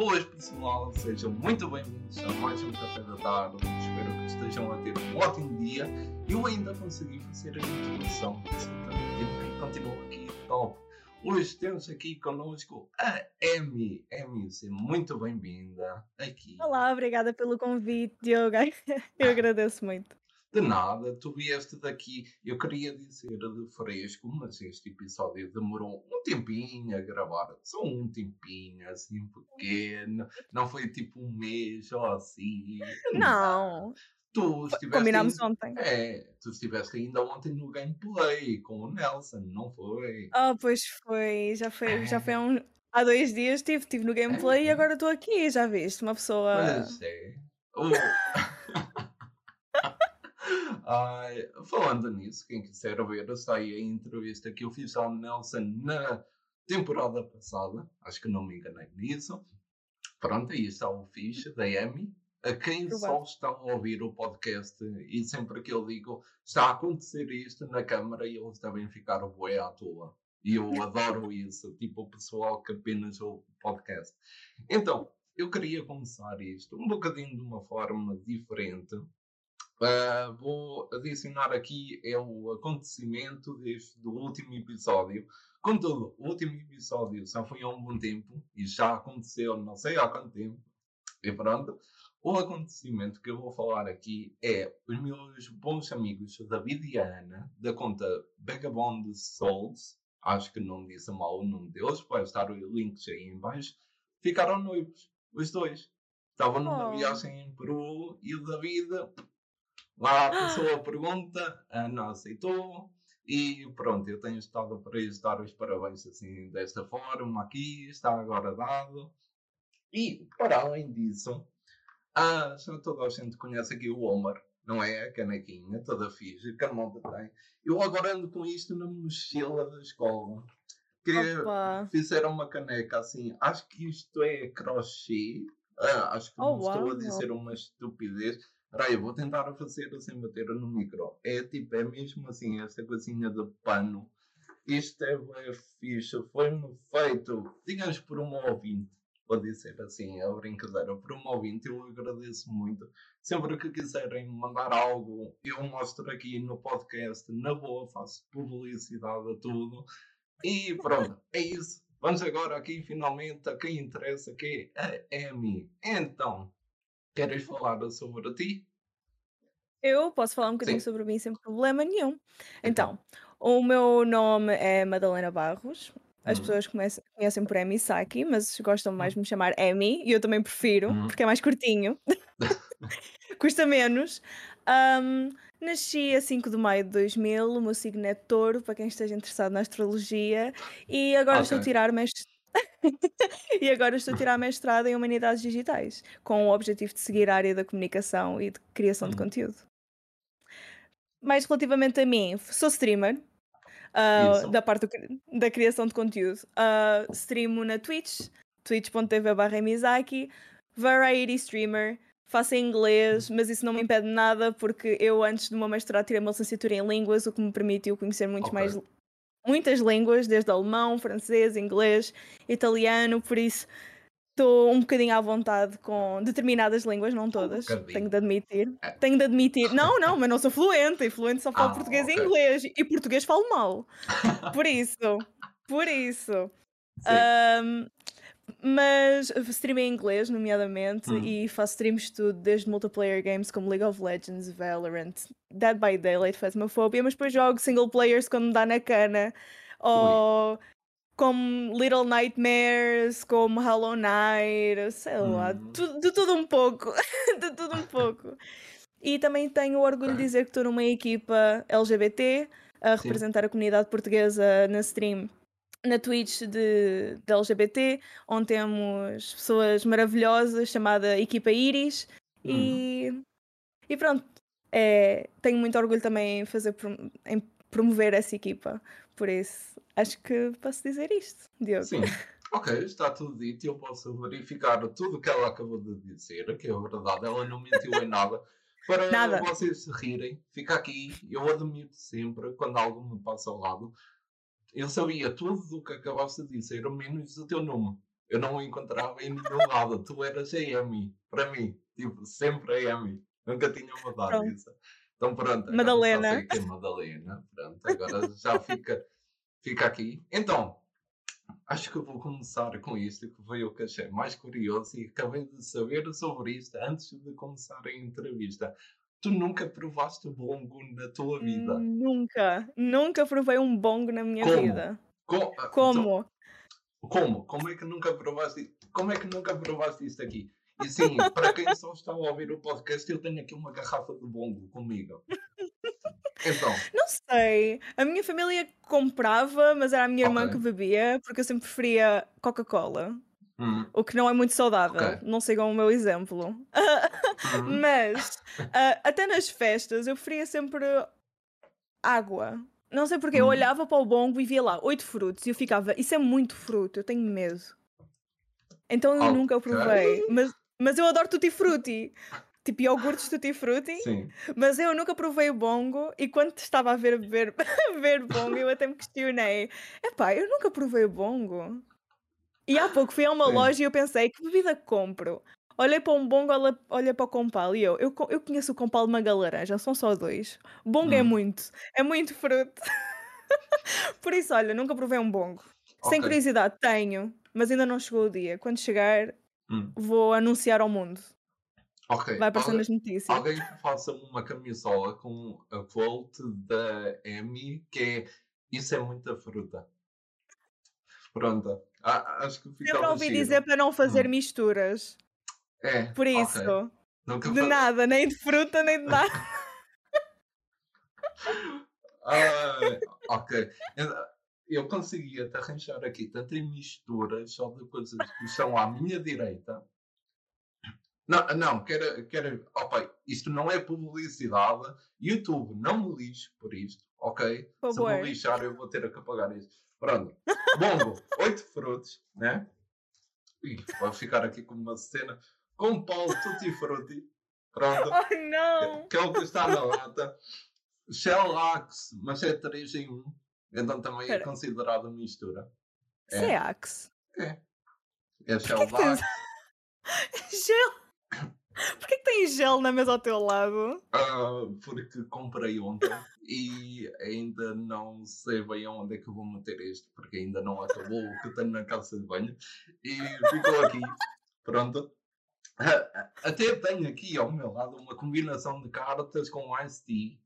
Boas pessoal, sejam muito bem-vindos a mais um Café da Tarde. Espero que estejam a ter um ótimo dia. Eu ainda consegui fazer a introdução e continuo aqui top. Hoje temos aqui connosco a Amy. Amy, seja muito bem-vinda aqui. Olá, obrigada pelo convite, Diogo. Eu agradeço muito. De nada, tu vieste daqui. Eu queria dizer de fresco, mas este episódio demorou um tempinho a gravar. Só um tempinho, assim, pequeno. Não foi tipo um mês ou assim. Não. Tu estiveste. Combinámos ontem. É, tu estiveste ainda ontem no gameplay com o Nelson, não foi? Ah, pois foi. Já foi, já foi há, um, há dois dias. Estive, estive no gameplay é. e agora estou aqui. Já viste? Uma pessoa. Pois é. Falando nisso, quem quiser ver, está aí a entrevista que eu fiz ao Nelson na temporada passada. Acho que não me enganei nisso. Pronto, aí está o fixe da Amy. A quem só está a ouvir o podcast e sempre que eu digo está a acontecer isto na câmara e eles devem ficar bué à toa. E eu adoro isso, tipo o pessoal que apenas ouve o podcast. Então, eu queria começar isto um bocadinho de uma forma diferente Uh, vou adicionar aqui é o acontecimento deste, do último episódio. Contudo, o último episódio já foi há um bom tempo e já aconteceu não sei há quanto tempo. E pronto. O acontecimento que eu vou falar aqui é os meus bons amigos David e Ana, da conta Vagabond Souls, acho que não disse mal o nome deles, vai estar o link aí em baixo, ficaram noivos, os dois. Estavam numa oh. viagem em Peru e o David Lá a pessoa pergunta, a Ana aceitou e pronto, eu tenho estado para lhes dar os parabéns assim desta forma aqui, está agora dado. E para além disso, ah, já toda a gente conhece aqui o Omar, não é? A canequinha, toda fixe, que a malta tem. Eu agora ando com isto na mochila da escola. Que fizeram uma caneca assim, acho que isto é crochê. Ah, acho que oh, não estou a dizer uma estupidez Peraí, vou tentar fazer sem bater no micro. É tipo, é mesmo assim, esta coisinha de pano. Isto é bem fixe. Foi-me feito, digamos, por um ouvinte. Vou dizer assim, a brincadeira. Por um ouvinte, eu agradeço muito. Sempre que quiserem mandar algo, eu mostro aqui no podcast. Na boa, faço publicidade a tudo. E pronto, é isso. Vamos agora aqui finalmente a quem interessa, que é a Amy. Então, Queres falar sobre ti? Eu posso falar um bocadinho Sim. sobre mim sem problema nenhum. Então, o meu nome é Madalena Barros. As Hum. pessoas conhecem, conhecem por Emi Saki, mas gostam mais de me chamar Emi e eu também prefiro, Hum. porque é mais curtinho. Custa menos. nasci a 5 de maio de 2000, o meu signo é touro, para quem esteja interessado na astrologia, e agora estou a tirar mestre. e agora estou a tirar mestrado em Humanidades Digitais, com o objetivo de seguir a área da comunicação e de criação de hum. conteúdo. Mais relativamente a mim, sou streamer, uh, da parte do, da criação de conteúdo. Uh, streamo na Twitch, twitch.tv barra Mizaki, variety streamer, faço em inglês, mas isso não me impede nada porque eu antes do meu mestrado tirei uma licenciatura em línguas, o que me permitiu conhecer muitos okay. mais muitas línguas, desde alemão, francês, inglês, italiano, por isso estou um bocadinho à vontade com determinadas línguas, não todas, um tenho de admitir. É. Tenho de admitir. Não, não, mas não sou fluente, e fluente só falo ah, português okay. e inglês, e português falo mal. Por isso, por isso. Um, mas streamei em inglês, nomeadamente, hum. e faço streams de tudo, desde multiplayer games como League of Legends, Valorant, Dead by Daylight, Phasmophobia, mas depois jogo single players quando me dá na cana, ou como Little Nightmares, como Hollow Knight, sei lá, hum. de tudo um pouco, de tudo um pouco. E também tenho o orgulho de dizer que estou numa equipa LGBT a representar Sim. a comunidade portuguesa na stream na Twitch de, de LGBT, onde temos pessoas maravilhosas chamada Equipa Iris e, hum. e pronto. É, tenho muito orgulho também em fazer em promover essa equipa. Por isso, acho que posso dizer isto, Diogo. Sim. Ok, está tudo dito e eu posso verificar tudo o que ela acabou de dizer, que é verdade, ela não mentiu em nada. Para nada. vocês se rirem, fica aqui, eu admito sempre quando algo me passa ao lado, eu sabia tudo o que acabaste de dizer, menos o teu nome. Eu não o encontrava em nenhum lado. Tu eras a Amy, para mim. Tipo, sempre a Amy. Nunca tinha mudado Pronto. isso. Então pronto, Madalena. já é Madalena. Pronto, agora já fica, fica aqui. Então, acho que eu vou começar com isto, que foi o que achei mais curioso e acabei de saber sobre isto antes de começar a entrevista. Tu nunca provaste bongo na tua vida. Nunca, nunca provei um bongo na minha Como? vida. Co- ah, Como? então, como? Como é que nunca provaste? Como é que nunca provaste isto aqui? E sim, para quem só está a ouvir o podcast, eu tenho aqui uma garrafa de bongo comigo. Então, Não sei. A minha família comprava, mas era a minha irmã Ok. que bebia, porque eu sempre preferia Coca-Cola. Hum, O que não é muito saudável. Ok. Não sigam o meu exemplo. hum, Mas, ah, até nas festas, eu preferia sempre água. Não sei porque. Eu Hum. olhava para o bongo e via lá oito frutos e eu ficava, isso é muito fruto, eu tenho medo. Então eu nunca o provei. Mas, mas eu adoro tutti frutti. Tipo iogurtes tutti frutti. sim. Mas eu nunca provei o bongo e quando estava a ver beber, ver bongo, eu até me questionei: epá, eu nunca provei o bongo. E há pouco fui a uma Sim. loja e eu pensei: que bebida compro? Olhei para um bongo, olha, olhei para o compal e eu, eu, eu conheço o compal de manga laranja, são só dois. Bongo é Hum. muito, é muito fruto. Por isso, olha, nunca provei um bongo. Sem Ok. curiosidade, tenho, mas ainda não chegou o dia. Quando chegar, Hum, vou anunciar ao mundo. ok. Vai aparecer nas notícias. alguém que faça uma camisola com a quote da Amy que é Isso é muita fruta. Pronto. A- acho que Sempre ouvi giro. dizer para não fazer Hum. misturas. É, Por isso, Nunca de nada, nem de fruta, nem de nada. Ah, ok. Eu- Eu conseguia te arranjar aqui tantas misturas só de coisas que estão à minha direita. Não, não, quero, quero. Opa, isto não é publicidade. YouTube, não me lixe por isto, ok? Por Se me lixar, eu vou ter que apagar isto. Pronto. Bongo, oito frutos, né? Ih, vai ficar aqui com uma cena com pau tutti frutti. Pronto Oh não! que é o que está na lata. Shellax, mas é 3 em 1. Então também é Espera. considerado mistura. É. É Axe. É que Shellax. gel? Porquê que tens gel na mesa ao teu lado? ah, porque comprei ontem e ainda não sei bem onde é que eu vou meter isto, porque ainda não acabou o que tenho na casa de banho. E ficou aqui. Pronto. Ah, Até tenho aqui ao meu lado uma combinação de cartas com Ice Tea.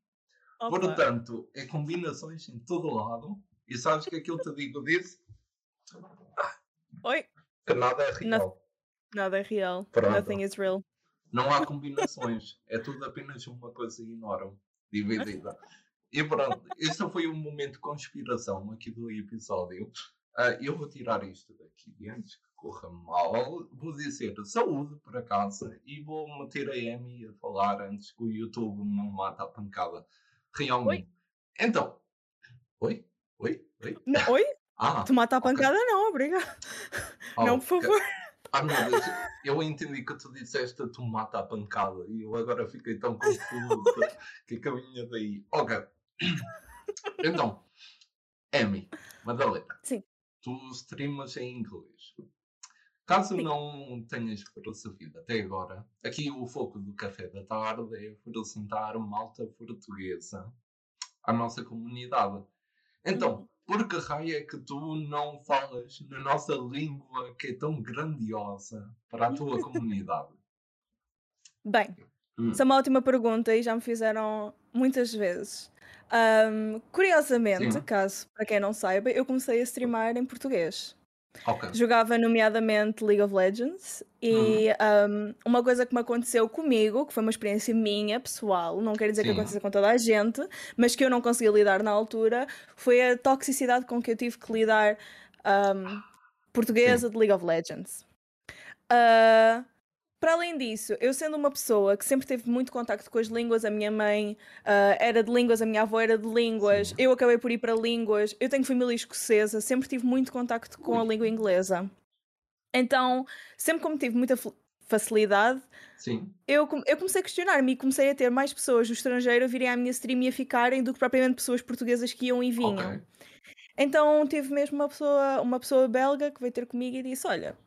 Opa. Portanto, é combinações em todo lado. E sabes que aquilo te digo disso? Oi? Que nada é real. Nada é real. Pronto. Nothing is real. Não há combinações. é tudo apenas uma coisa enorme, dividida. E pronto, este foi um momento de conspiração aqui do episódio. Ah, eu vou tirar isto daqui antes que corra mal. Vou dizer saúde por acaso e vou meter a Amy a falar antes que o YouTube não mata a pancada. Realmente. Então. Oi? Oi? Oi? Não, oi? Ah, Tu mata a pancada? Não, obrigado. não, por favor. Ah, meu Deus, eu entendi que tu disseste tu mata a pancada e eu agora fiquei tão confuso que caminha daí. Ok. Então, Amy, Madalena, Sim. tu streamas em inglês. Caso Sim. não tenhas percebido até agora, aqui o foco do café da tarde é apresentar malta portuguesa à nossa comunidade. Então, Uhum. Por que raio é que tu não falas na nossa língua que é tão grandiosa para a tua comunidade? Bem, Hum, Isso é uma ótima pergunta e já me fizeram muitas vezes. Ahm, curiosamente, Sim. caso para quem não saiba, eu comecei a streamar em português. Ok. Jogava nomeadamente League of Legends e ahm, uma coisa que me aconteceu comigo, que foi uma experiência minha, pessoal, não quer dizer que Sim. aconteça com toda a gente, mas que eu não conseguia lidar na altura, foi a toxicidade com que eu tive que lidar ahm, portuguesa de League of Legends. Ah, para além disso, eu sendo uma pessoa que sempre teve muito contacto com as línguas, a minha mãe ah, era de línguas, a minha avó era de línguas, Sim. eu acabei por ir para línguas, eu tenho família escocesa, sempre tive muito contacto com a língua inglesa. Então, sempre como tive muita fa- facilidade, Sim. eu, eu comecei a questionar-me e comecei a ter mais pessoas do estrangeiro a virem à minha stream e a ficarem do que propriamente pessoas portuguesas que iam e vinham. Ok. Então tive mesmo uma pessoa, uma pessoa belga que veio ter comigo e disse: Olha,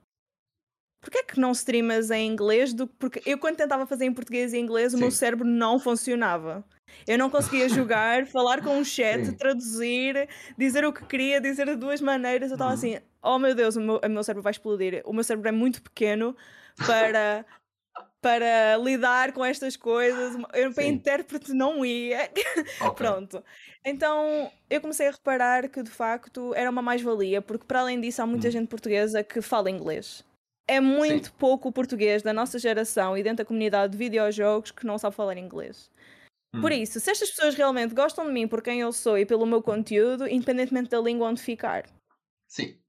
porquê é que não streamas em inglês? Do... Porque eu, quando tentava fazer em português e inglês, o meu Sim. cérebro não funcionava. Eu não conseguia jogar, falar com um chat, Sim. traduzir, dizer o que queria, dizer de duas maneiras. Eu estava Uhum. assim, oh meu Deus, o meu, o meu cérebro vai explodir. O meu cérebro é muito pequeno para, para lidar com estas coisas. Eu, para Sim. intérprete, não ia. Ok. Pronto. Então eu comecei a reparar que de facto era uma mais-valia, porque para além disso há muita Hum. gente portuguesa que fala inglês. É muito pouco o português da nossa geração e dentro da comunidade de videojogos que não sabe falar inglês. Por Hum. isso, se estas pessoas realmente gostam de mim por quem eu sou e pelo meu conteúdo, independentemente da língua onde ficar. Sim.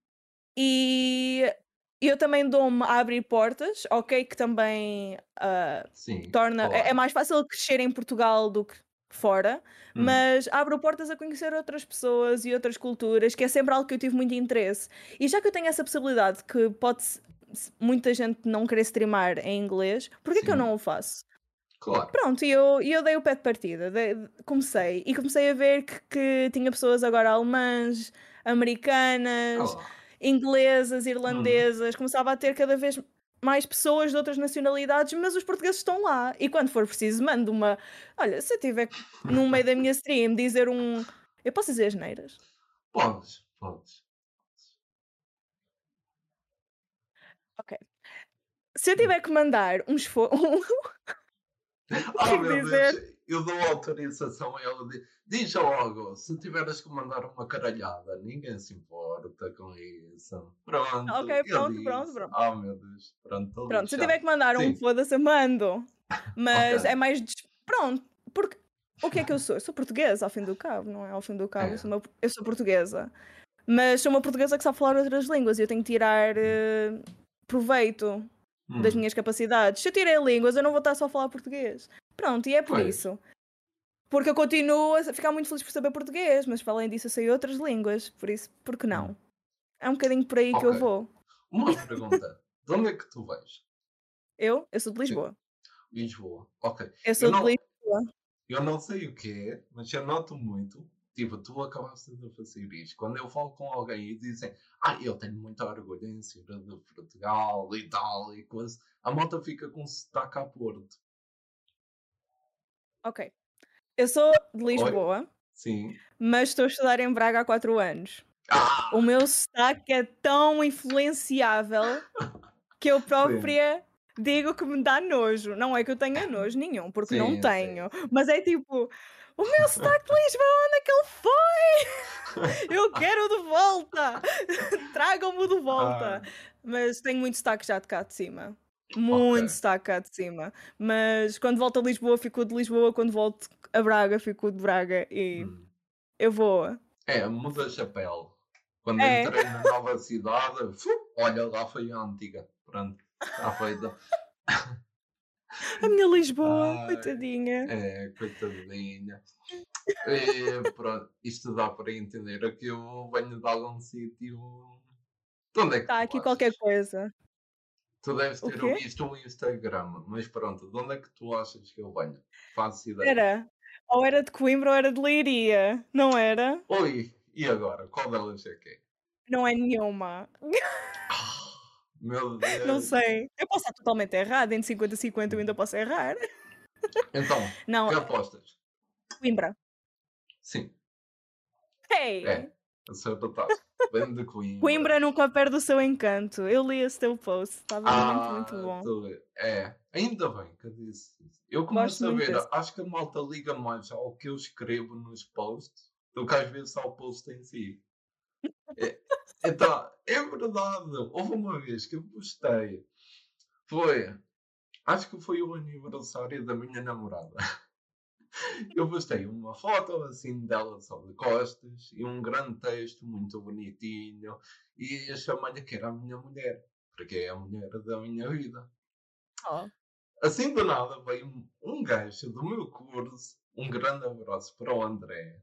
E eu também dou-me a abrir portas, ok? Que também ah, Sim. torna. É, é mais fácil crescer em Portugal do que fora, Hum. mas abre portas a conhecer outras pessoas e outras culturas, que é sempre algo que eu tive muito interesse. E já que eu tenho essa possibilidade, que pode muita gente não querer streamar em inglês, por que que eu não o faço? Claro. Pronto, e eu, eu dei o pé de partida, dei- comecei, e comecei a ver que, que tinha pessoas agora alemãs, americanas, Ah, inglesas, Hum. irlandesas, começava a ter cada vez mais pessoas de outras nacionalidades, mas os portugueses estão lá. E quando for preciso, mando uma. Olha, se eu tiver no meio da minha stream dizer um. Eu posso dizer as neiras? Podes, podes. Ok. Se eu tiver que mandar um esforço. Ah, que meu dizer? Deus, eu dou autorização a ela. de- Diz logo, se tiveres que mandar uma caralhada, ninguém se importa com isso. Pronto. Ok, pronto, pronto, disse. pronto. Ah, meu Deus, pronto. Pronto, se eu tiver que mandar um Sim. foda-se, eu mando. Mas Ok. é mais. des- Pronto, porque. O que é que eu sou? Eu sou portuguesa, ao fim do cabo, não é? Ao fim do cabo, É. eu, sou uma- eu sou portuguesa. Mas sou uma portuguesa que sabe falar outras línguas e eu tenho que tirar eh, proveito das Hum, minhas capacidades. Se eu tirei línguas, eu não vou estar só a falar português. Pronto, e é por Pois. isso. Porque eu continuo a ficar muito feliz por saber português, mas para além disso eu sei outras línguas, por isso, por que não? Hum. É um bocadinho por aí que eu vou. Uma pergunta. De onde é que tu vais? Eu? Eu sou de Lisboa. Lisboa. Ok. Eu sou Eu de não, Lisboa. eu não sei o que é, mas eu noto muito. Tipo, tu acabaste de fazer isto. Quando eu falo com alguém e dizem, ah, eu tenho muito orgulho em ser de Portugal e tal e coisa, a malta fica com sotaque a Porto. Ok. Eu sou de Oi? Lisboa, Sim. mas estou a estudar em Braga há 4 anos. Ah! O meu sotaque é tão influenciável que eu Sim. própria digo que me dá nojo. Não é que eu tenha nojo nenhum, porque não Sim, sim. tenho. Mas é tipo, o meu sotaque de Lisboa, onde é que ele foi? Eu quero de volta! Tragam-me de volta! Ah, Mas tenho muito sotaque já de cá de cima. Muito ok. sotaque cá de cima. Mas quando volto a Lisboa, fico de Lisboa. Quando volto a Braga, fico de Braga. E Hum. eu vou. É, muda pele. Quando É. entrei na nova cidade, olha, lá foi a antiga. Pronto, está feita. A minha Lisboa, Ai, coitadinha. é, coitadinha. E, pronto, isto dá para entender é que eu venho de algum sítio. De onde é que Está Tá aqui achas? qualquer coisa. Tu deves ter visto o Instagram, mas pronto, de onde é que tu achas que eu venho? Faço ideia. Era. Ou era de Coimbra ou era de Leiria. Não era? Oi, e agora? Qual delas é que é? Não é nenhuma. Ah, Meu Não Deus. sei. Eu posso estar totalmente errada. Entre 50 e 50 eu ainda posso errar. Então, Não, que apostas? Coimbra. Sim, Hey! é. Acertaste. Vem de Coimbra. Coimbra nunca perde o seu encanto. Eu li esse teu post. Estava muito, muito Ah, bom. é. Ainda bem que eu disse isso. Eu começo a muito ver, desse. acho que a malta liga mais ao que eu escrevo nos posts do que às vezes ao post em si. É, então, é verdade. Houve uma vez que eu postei. Foi. Acho que foi o aniversário da minha namorada. Eu postei uma foto assim dela só de costas e um grande texto muito bonitinho e chamei-lhe que era a minha mulher, porque é a mulher da minha vida. Oh. Assim do nada veio um- um gajo do meu curso, um grande abraço para o André,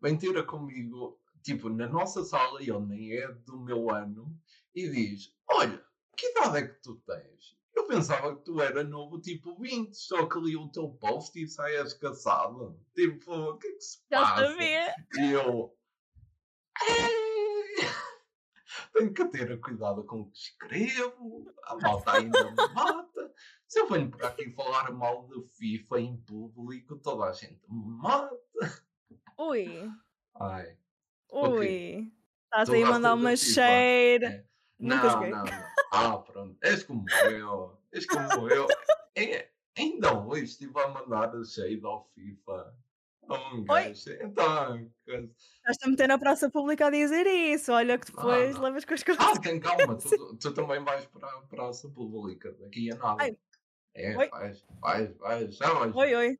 vem ter comigo, tipo, na nossa sala, ele nem é do meu ano, e diz: Olha, que idade é que tu tens? Eu pensava que tu era novo, tipo 20, só que li o teu post e saias caçado. Tipo, o que é que se Já passa? sabia. E eu. Tenho que ter cuidado com o que escrevo. A malta ainda me mata. Se eu venho por aqui falar mal de FIFA em público, toda a gente me mata. Ui. Ai. Ui. Estás aí a mandar uma cheira. É. Não, não, não. Ah, pronto. És como eu. És como eu. É, ainda hoje estive a mandar a cheira ao FIFA. Um gajo. Então, Estás a meter na praça pública a dizer isso. Olha que depois levas com as coisas. Ah, tem calma, tu, tu, também vais para a praça pública. Daqui a nada. Ai. É, oi. vais, vais, vais. Já vais. Oi, oi.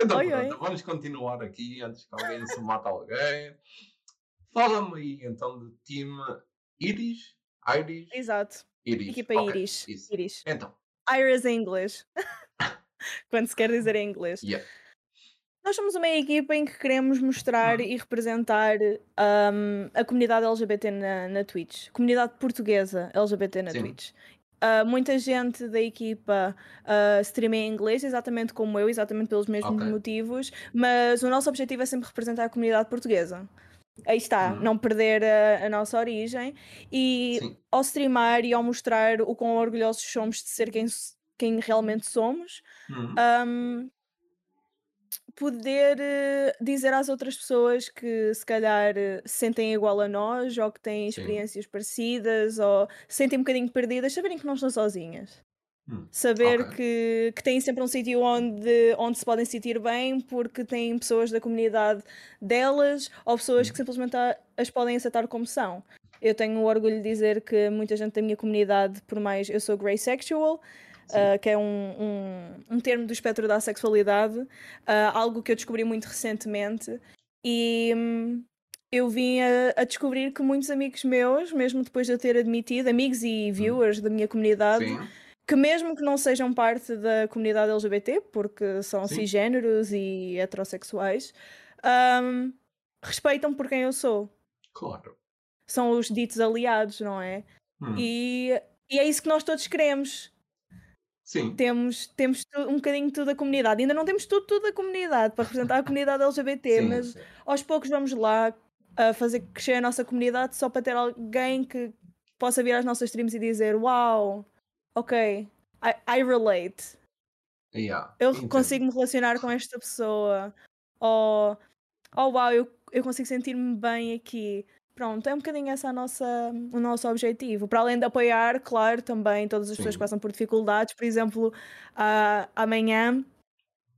Então, oi, pronto, oi. vamos continuar aqui antes que alguém se mate alguém. Fala-me aí então do time Iris. Iris. Exato. Iris. Equipa okay. Iris. Iris. Então. Iris em inglês. Quando se quer dizer em inglês. Yeah. Nós somos uma equipa em que queremos mostrar hum. e representar um, a comunidade LGBT na, na Twitch, comunidade portuguesa LGBT na Sim. Twitch. Uh, muita gente da equipa uh, streama em inglês, exatamente como eu, exatamente pelos mesmos okay. motivos, mas o nosso objetivo é sempre representar a comunidade portuguesa. Aí está, uhum. não perder a, a, nossa origem e Sim. ao streamar e ao mostrar o quão orgulhosos somos de ser quem, quem realmente somos, uhum. um, poder uh, dizer às outras pessoas que se calhar uh, se sentem igual a nós ou que têm Sim. experiências parecidas ou se sentem um bocadinho perdidas, saberem que não estão sozinhas. Hum, Saber okay. que, que têm sempre um sítio onde, onde se podem sentir bem porque têm pessoas da comunidade delas ou pessoas hum. que simplesmente as podem aceitar como são. Eu tenho o orgulho de dizer que muita gente da minha comunidade, por mais eu sou grey sexual, uh, que é um, um, um, termo do espectro da sexualidade, uh, algo que eu descobri muito recentemente. E um, eu vim a, a, descobrir que muitos amigos meus, mesmo depois de eu ter admitido, amigos e hum. viewers da minha comunidade, Sim. Que mesmo que não sejam parte da comunidade LGBT, porque são Sim. cisgêneros e heterossexuais, um, respeitam por quem eu sou. Claro. São os ditos aliados, não é? Hum. E, e é isso que nós todos queremos. Sim. Temos, temos um bocadinho tudo a comunidade. Ainda não temos tudo, tudo a comunidade para representar a comunidade LGBT, sim, mas sim. aos poucos vamos lá a fazer crescer a nossa comunidade só para ter alguém que possa vir às nossas streams e dizer: Uau, ok, I, I relate. Yeah, eu entendo. consigo me relacionar com esta pessoa. Ou, oh, oh uau, eu, eu consigo sentir-me bem aqui. Pronto, é um bocadinho esse a nossa, o nosso objetivo. Para além de apoiar, claro, também todas as Sim. pessoas que passam por dificuldades. Por exemplo, uh, amanhã,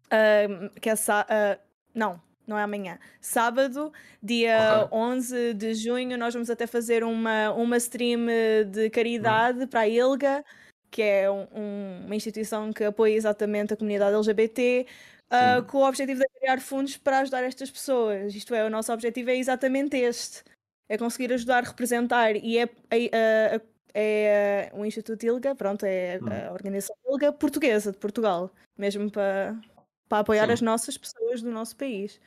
uh, que é uh, não, não é amanhã, sábado, dia uhum. 11 de junho, nós vamos até fazer uma, uma stream de caridade uhum. para a ILGA, que é um, um, uma instituição que apoia exatamente a comunidade LGBT, uh, com o objetivo de criar fundos para ajudar estas pessoas. Isto é, o nosso objetivo é exatamente este é conseguir ajudar, representar e é, é, é, o Instituto ILGA, pronto, é a hum. organização ILGA portuguesa de Portugal, mesmo para, para apoiar Sim. as nossas pessoas do nosso país.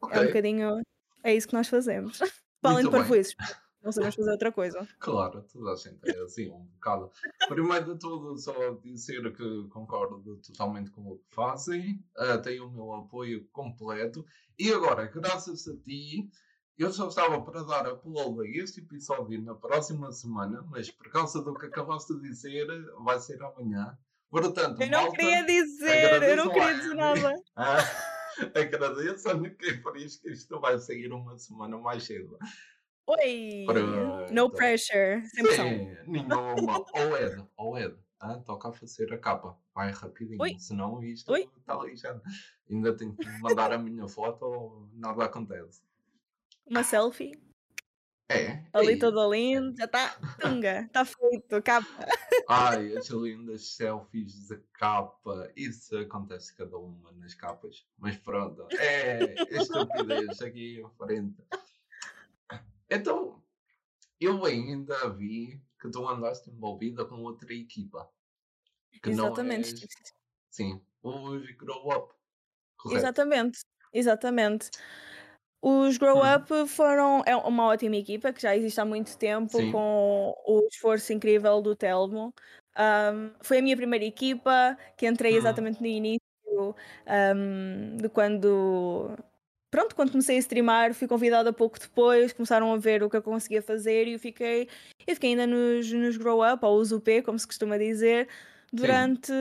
Okay. É um bocadinho, é isso que nós fazemos. Para além de parvoízes, não sabemos fazer outra coisa. Claro, toda a gente é assim, um bocado. Primeiro de tudo, só dizer que concordo totalmente com o que fazem, uh, tenho o meu apoio completo. E agora, graças a ti, eu só estava para dar upload a este episódio na próxima semana, mas por causa do que acabaste de dizer, vai ser amanhã. Portanto, eu não malta, queria dizer, eu não queria dizer nada. Ah, agradeço a quem por isso que isto vai sair uma semana mais cedo. Oi! Pronto. No pressure, sempre Sim, nenhuma. ou Ed, ou Ed. Ah, toca a fazer a capa. Vai rapidinho, Oi. senão isto está lixado. Ainda tenho que mandar a minha foto ou nada acontece uma selfie. É. Ali é todo lindo, já está tunga, está feito, capa. Ai, as lindas selfies de capa, isso acontece cada uma nas capas, mas pronto, é estupidez aqui em frente. Então, eu ainda vi que tu andaste envolvida com outra equipa. Que Exatamente. Não és... Sim, os Grow Up. Correto? Exatamente, exatamente. Os Grow uhum. Up foram é uma ótima equipa que já existe há muito tempo, Sim. com o esforço incrível do Telmo. Um, foi a minha primeira equipa, que entrei uhum. exatamente no início um, de quando pronto, quando comecei a streamar, fui convidada pouco depois, começaram a ver o que eu conseguia fazer e eu fiquei, eu fiquei ainda nos, nos Grow Up, ou os UP, como se costuma dizer, durante,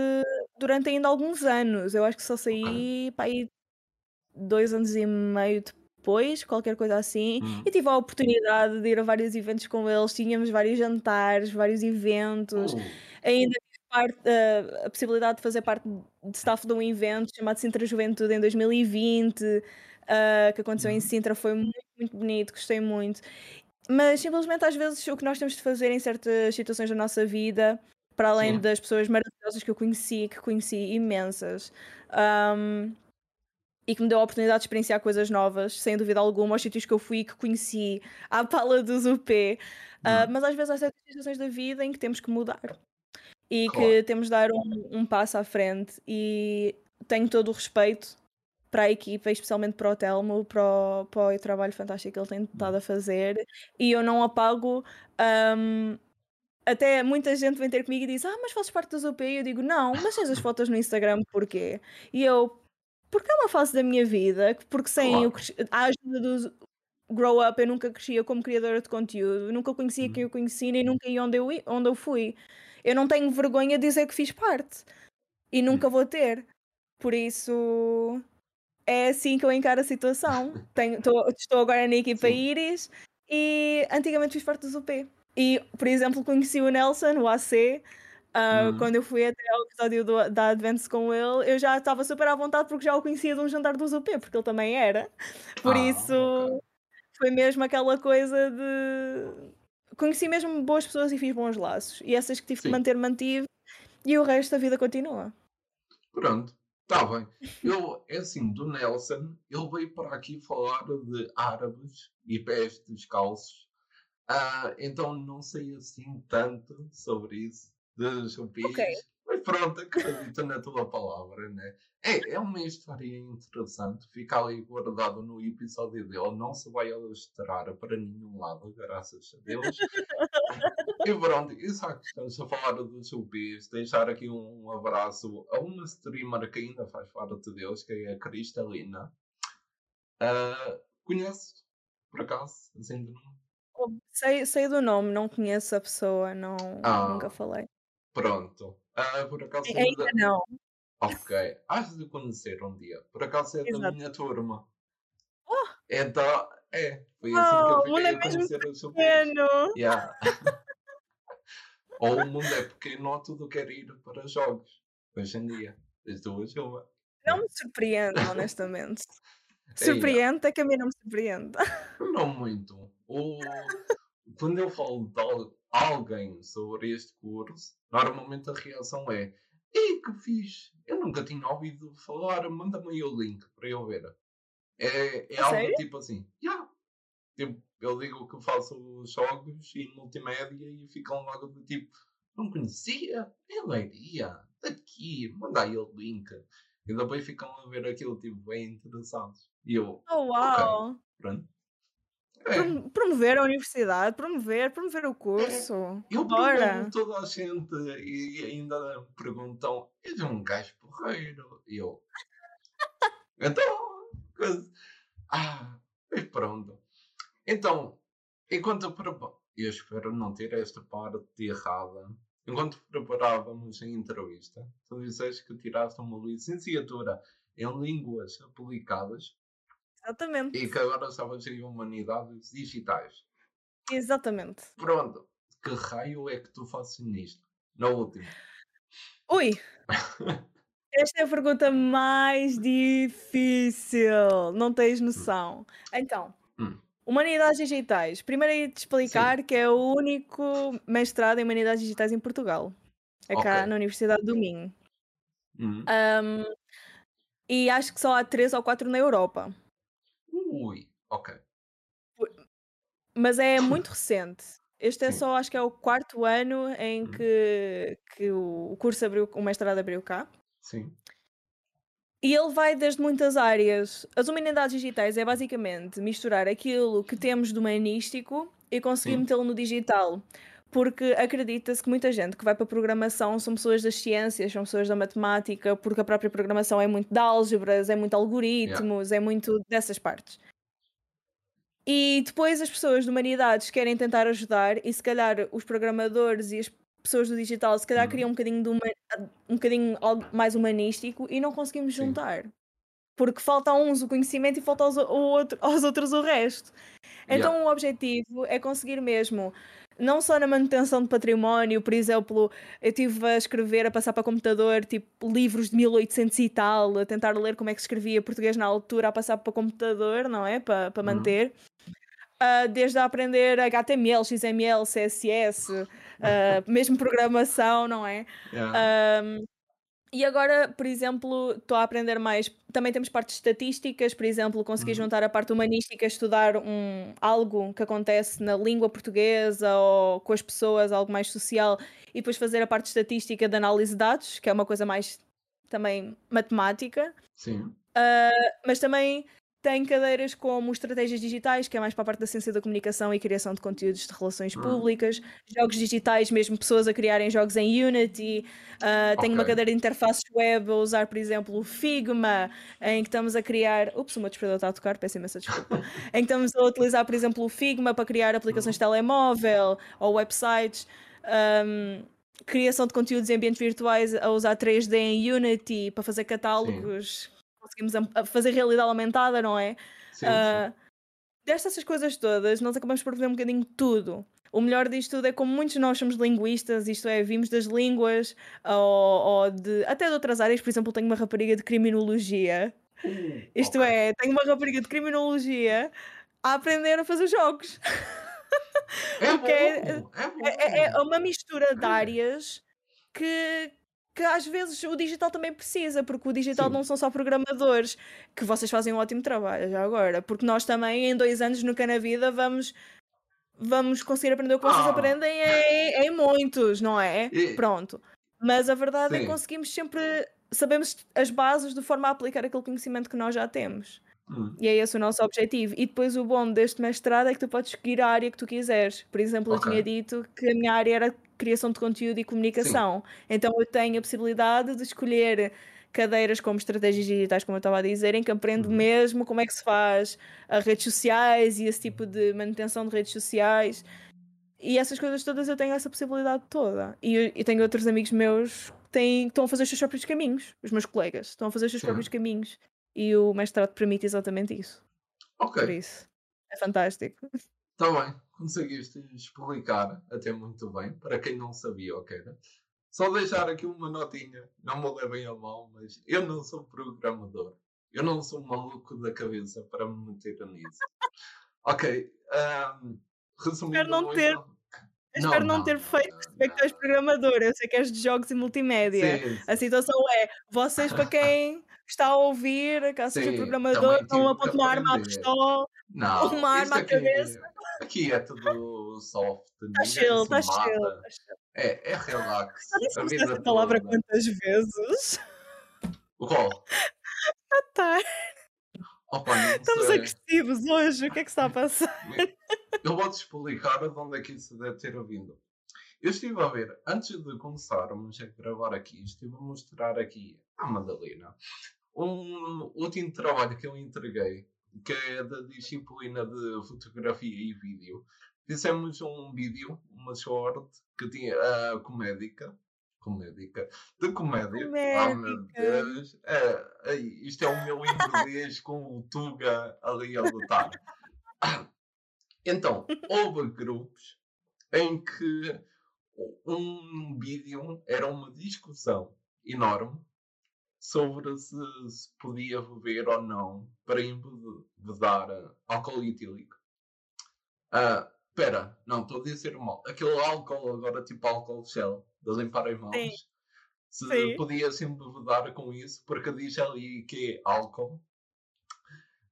durante ainda alguns anos. Eu acho que só saí para aí dois anos e meio depois, qualquer coisa assim, Hum. e tive a oportunidade de ir a vários eventos com eles, tínhamos vários jantares, vários eventos, Uh, ainda tive parte, a, a possibilidade de fazer parte de staff de um evento chamado Sintra Juventude em 2020, ah, que aconteceu em Uhum. Sintra, foi muito, muito bonito, gostei muito. Mas simplesmente às vezes o que nós temos de fazer em certas situações da nossa vida, para além Sim. das pessoas maravilhosas que eu conheci, que conheci imensas, ahm, e que me deu a oportunidade de experienciar coisas novas, sem dúvida alguma, aos sítios que eu fui e que conheci, à pala do Zupé. Ah, Hum. mas às vezes há certas situações da vida em que temos que mudar e Claro. que temos de dar um, um passo à frente. E tenho todo o respeito para a equipa, especialmente para o Telmo, para o, para o trabalho fantástico que ele tem estado a fazer. E eu não apago. ahm, até muita gente vem ter comigo e diz: Ah, mas fazes parte do ZUP? E eu digo: Não, mas tens as fotos no Instagram, porquê? E eu, porque é uma fase da minha vida, porque sem Claro. a ajuda do Grow Up eu nunca crescia como criadora de conteúdo, nunca conhecia quem Hum. eu conheci, nem nunca ia onde eu, onde eu fui. Eu não tenho vergonha de dizer que fiz parte e nunca vou ter. Por isso é assim que eu encaro a situação. Tenho- tô- estou agora na equipa Sim. Iris e antigamente fiz parte do ZUP. E, por exemplo, conheci o Nelson, o AC, ah, Hum. quando eu fui até ao episódio do- da Advance com ele, eu já estava super à vontade porque já o conhecia de um jantar do ZUP, porque ele também era. Por Ah, isso ok. foi mesmo aquela coisa de. Conheci mesmo boas pessoas e fiz bons laços. E essas que tive que Sim. manter, mantive. E o resto da vida continua. Pronto, está bem. Eu, é assim, do Nelson, ele veio para aqui falar de árabes e pés descalços. Ah, então não sei assim tanto sobre isso, dos Ok. chupis. Mas pronto, acredito na tua palavra, né? É, é uma história interessante. Fica ali guardado no episódio dele. Não se vai alastrar para nenhum lado, graças a Deus. E pronto, e só que estamos a falar dos chupis, deixar aqui um abraço a uma streamer que ainda faz parte deles, que é a Cristalina. Ah, conheces, por acaso, assim de nome? Sei, sei do nome, não conheço a pessoa, não, nunca Ah, falei. pronto. Ah, por acaso é Ainda da... não. Ok, has de conhecer um dia. Por acaso é da Exato. minha turma. Oh, Então, é, foi assim que eu o mundo fiquei é a conhecer os chupis. pequeno. Yeah. Ou o mundo é pequeno ou tudo quer ir para jogos. Hoje em dia. As duas uma. Não né? me surpreende, honestamente. É, Surpreende é que a mim não me surpreende. Não muito. O... Quando eu falo de al- alguém sobre este curso, normalmente a reação é Ei, que fiz? Eu nunca tinha ouvido falar, manda-me aí o link para eu ver. É, é A algo sério? tipo assim, yeah. tipo, eu digo que faço os jogos e multimédia e ficam logo do tipo, não conhecia, é leiria, daqui, manda aí o link. E depois ficam a ver aquilo tipo bem interessados. E eu, Oh, uau! pronto. É, Prom- Promover a universidade, promover, promover o é, curso. eu Bora! promovo toda a gente e ainda perguntam, és um gajo porreiro? E eu, então, coisa- ah, mas pronto. Então, enquanto eu espero não ter esta parte errada. Enquanto preparávamos a entrevista, tu disseste que tiraste uma licenciatura em línguas aplicadas e Exatamente. que agora estavas em humanidades digitais. Exatamente. Pronto, que raio é que tu fazes nisto? Na última. Ui, esta é a pergunta mais difícil. Não tens noção. Então, Hum, Humanidades Digitais. Primeiro ia te sim, explicar que é o único mestrado em Humanidades Digitais em Portugal. É cá ok. na Universidade do Minho. Hum. Ahm, e acho que só há três ou quatro na Europa. Ok. Mas é muito recente. Este é Sim. só, acho que é o quarto ano em Hum, que, que o curso abriu, o mestrado abriu cá. sim. E ele vai desde muitas áreas. As humanidades digitais é basicamente misturar aquilo que temos do humanístico e conseguir metê-lo no digital. porque acredita-se que muita gente que vai para a programação são pessoas das ciências, são pessoas da matemática, porque a própria programação é muito de álgebras, é muito algoritmos, yeah. é muito dessas partes. E depois as pessoas de humanidades querem tentar ajudar, e se calhar os programadores e as pessoas do digital se calhar queriam um bocadinho, de uma, um bocadinho mais humanístico e não conseguimos Sim. juntar. Porque falta a uns o conhecimento e falta aos, outro, aos outros o resto. Então yeah. o objetivo é conseguir mesmo não só na manutenção de património, por exemplo, eu estive a escrever, a passar para computador, tipo, livros de 1800 e tal, a tentar ler como é que escrevia português na altura, a passar para computador, não é? Para, para uhum. manter. Uh, desde a aprender HTML, XML, CSS, uh, ah, mesmo programação, não é? Yeah. Um, e agora, por exemplo, estou a aprender mais. Também temos partes estatísticas, por exemplo, consegui uhum. juntar a parte humanística, estudar um, algo que acontece na língua portuguesa ou com as pessoas, algo mais social, e depois fazer a parte estatística de análise de dados, que é uma coisa mais também matemática. Sim. Uh, mas também tem cadeiras como estratégias digitais, que é mais para a parte da ciência da comunicação e criação de conteúdos de relações uhum. públicas, jogos digitais, mesmo pessoas a criarem jogos em Unity. Uh, okay. Tem uma cadeira de interfaces web a usar, por exemplo, o Figma, em que estamos a criar. Ups, o meu despertador está a tocar, peço imensa desculpa. em que estamos a utilizar, por exemplo, o Figma para criar aplicações de uhum. telemóvel ou websites. Um, criação de conteúdos em ambientes virtuais a usar 3D em Unity para fazer catálogos. Sim conseguimos fazer realidade aumentada, não é? Sim, uh, destas essas coisas todas, nós acabamos por perder um bocadinho tudo. O melhor disto tudo é como muitos de nós somos linguistas, isto é, vimos das línguas ou, ou de, até de outras áreas, por exemplo, tenho uma rapariga de criminologia. Uh, isto okay. é, tenho uma rapariga de criminologia a aprender a fazer jogos. É, bom, é, é, é, é, uma mistura de áreas que, que às vezes o digital também precisa, porque o digital Sim. não são só programadores, que vocês fazem um ótimo trabalho já agora, porque nós também em dois anos nunca na vida vamos vamos conseguir aprender o que vocês ah. aprendem em, em, muitos, não é? E... Pronto. Mas a verdade Sim. é que conseguimos sempre sabemos as bases de forma a aplicar aquele conhecimento que nós já temos. Hum. E é esse o nosso objetivo. E depois o bom deste mestrado é que tu podes seguir a área que tu quiseres. Por exemplo, okay. eu tinha dito que a minha área era criação de conteúdo e comunicação. Sim. Então eu tenho a possibilidade de escolher cadeiras como estratégias digitais, como eu estava a dizer, em que aprendo uhum. mesmo como é que se faz as redes sociais e esse tipo de manutenção de redes sociais. E essas coisas todas eu tenho essa possibilidade toda. E eu, tenho outros amigos meus que têm, estão a fazer os seus próprios caminhos, os meus colegas, estão a fazer os seus Sim. próprios caminhos. E o mestrado permite exatamente isso. Ok. Por isso, é fantástico. Está bem, conseguiste explicar até muito bem, para quem não sabia o que era. Só deixar aqui uma notinha, não me levem a mal, mas eu não sou programador. Eu não sou maluco da cabeça para me meter nisso. ok, um, resumindo Espero não muito... ter... Eu espero não, não, ter feito perceber que tu és programador. Eu sei que és de jogos e multimédia. Sim, sim. A situação é, vocês para quem está a ouvir, caso seja programador, estão a apontar uma arma à pistola, não, uma arma à cabeça. Aqui é tudo soft. Está chill, está chill. É, é relax. Já disse essa palavra quantas vezes? O qual? Ah, tá. Opa, Estamos sei. agressivos hoje, o que é que está a passar? Eu vou-te explicar de onde é que isso deve ter vindo. Eu estive a ver, antes de começarmos a gravar aqui, estive a mostrar aqui à Madalena um último trabalho que eu entreguei, que é da disciplina de fotografia e vídeo. Fizemos um vídeo, uma short, que tinha a uh, comédica, comédica, de comédia. Comédica. Oh meu Deus! É, isto é o meu inglês com o Tuga ali a lutar. Então, houve grupos em que um vídeo era uma discussão enorme sobre se, se podia beber ou não para embedar álcool etílico. Uh, Espera, não, estou a dizer mal. Aquele álcool agora, tipo álcool gel, de limpar as mãos. Sim. Se Sim. podia se embebedar com isso, porque diz ali que é álcool.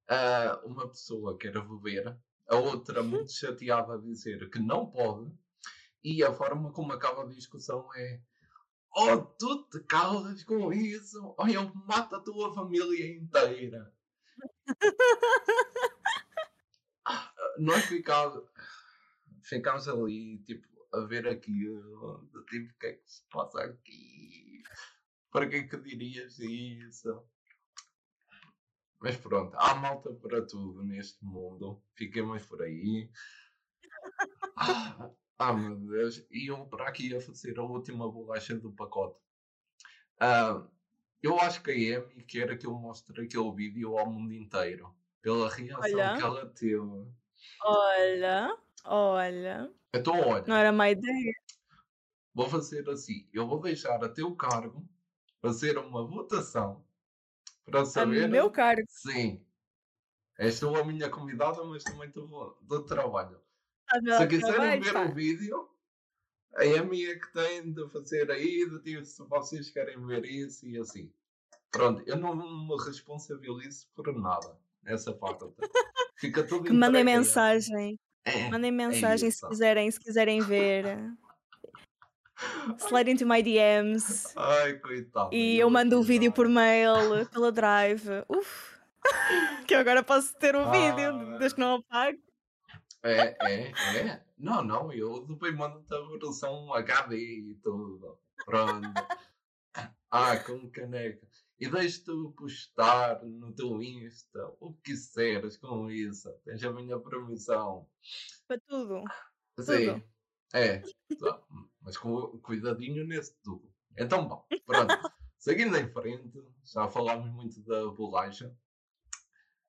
Uh, uma pessoa quer beber, a outra muito chateada a dizer que não pode, e a forma como acaba a discussão é ou tu te calas com isso, ou eu mato a tua família inteira. Nós ficámos, ficámos ali, tipo, a ver aqui, uh, tipo, o que é que se passa aqui? Para que é que dirias isso? Mas pronto, há malta para tudo neste mundo. Fiquemos por aí. Ah, ah, meu Deus. E eu para aqui a fazer a última bolacha do pacote. Ah, eu acho que a Amy quer que eu mostre aquele vídeo ao mundo inteiro. Pela reação Olha. que ela teve. Olha, olha. Então, Não olha, era má ideia. vou fazer assim. Eu vou deixar a teu cargo fazer uma votação para A saber. meu cargo. Sim. És tu a minha convidada, mas também do trabalho. A Se quiserem ver o vídeo, a Amy é que tem de fazer aí, de tipo, se vocês querem ver isso e assim. Pronto, eu não me responsabilizo por nada nessa parte. Fica tudo Que mandem a mensagem. É, Mandem mensagem se isso. quiserem, se quiserem ver. Slide into my DMs. Ai, coitado. E eu mando o vídeo por mail, pela drive. Uf. Que eu agora posso ter o vídeo, Ah. desde que não apague. É, é, é. Não, não, eu depois mando-te a versão HD e tudo. Pronto. Ah, com caneca. E deixo-te postar no teu Insta o que quiseres com isso. Tens a minha permissão. Para tudo. Sim. É. Tá. Mas com cuidadinho nesse tudo. Então, bom, pronto. Seguindo em frente, já falámos muito da bolacha.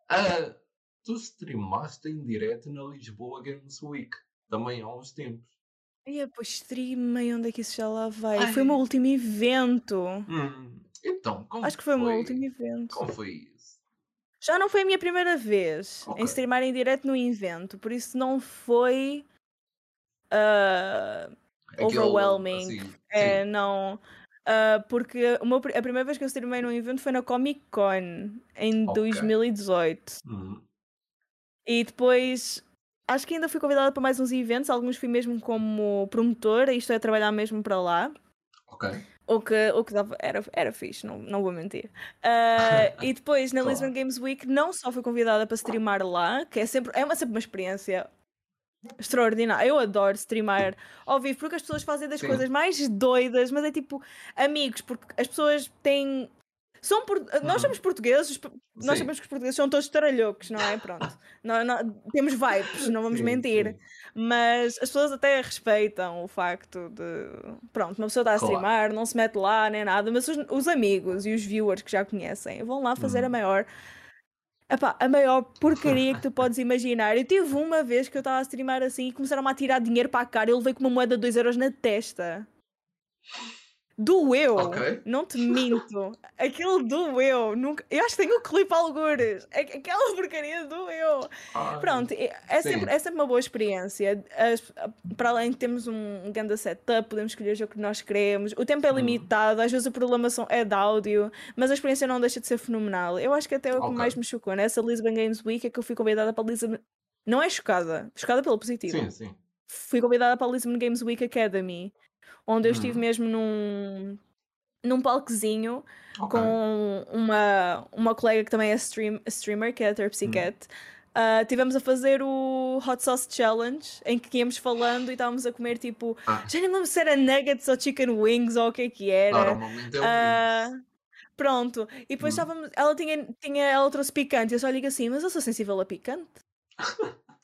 Ah, tu streamaste em direto na Lisboa Games Week, também há uns tempos. Ai, pois streamei, onde é que isso já lá vai? Ai. Foi o meu último evento. Hum, então, como Acho que foi o meu foi? último evento. Como foi isso? Já não foi a minha primeira vez Ok. em streamar em direto no evento, por isso não foi ah, Aquele, overwhelming. assim, É, sim. não. ah, porque a primeira vez que eu streamei num evento foi na Comic Con em Ok. 2018. Hum, E depois acho que ainda fui convidada para mais uns eventos, alguns fui mesmo como promotora, isto é trabalhar mesmo para lá. ok. O que, o que dava, era, era fixe, não, não vou mentir. Ah, e depois na Claro. Lisbon Games Week não só fui convidada para streamar lá, que é sempre, é uma, sempre uma experiência extraordinária. Eu adoro streamar ao vivo porque as pessoas fazem das Sim. coisas mais doidas, mas é tipo amigos, porque as pessoas têm. São por... Nós Uhum. somos portugueses, nós Sim. sabemos que os portugueses são todos taralhocos, não é? Pronto. Nó- nó- temos vibes, não vamos mentir. Mas as pessoas até respeitam o facto de. Pronto, uma pessoa está a Claro. streamar, não se mete lá nem nada, mas os, os amigos e os viewers que já conhecem vão lá fazer a Uhum. maior. Epá, a maior porcaria que tu podes imaginar. Eu tive uma vez que eu estava a streamar assim e começaram-me a tirar dinheiro para a cara. Eu levei com uma moeda de 2 euros na testa. Doeu, Ok. não te minto. Aquilo doeu. Nunca... Eu acho que tenho o clipe algures. Aqu- Aquela porcaria doeu. Ai, Pronto, é, é Sim. sempre, é sempre uma boa experiência. As- para além de termos um, grande setup, podemos escolher o jogo que nós queremos. O tempo é Hum. limitado, às vezes a programação é de áudio, mas a experiência não deixa de ser fenomenal. Eu acho que até o que Ok. mais me chocou nessa Lisbon Games Week é que eu fui convidada para a Lisbon. Não é chocada, chocada pelo positivo. Sim, sim. Fui convidada para a Lisbon Games Week Academy, onde eu estive Hum. mesmo num, num palquezinho Ok. com uma, uma colega que também é stream, streamer, que é a Terpsy Hum. Ah, tivemos a fazer o Hot Sauce Challenge, em que íamos falando e estávamos a comer tipo. Ah, Já nem lembro se era nuggets ou chicken wings ou o que é que era. normalmente é Ah, pronto. E depois Hum. estávamos. Ela tinha, tinha. Ela trouxe picante. Eu só digo assim, mas eu sou sensível a picante.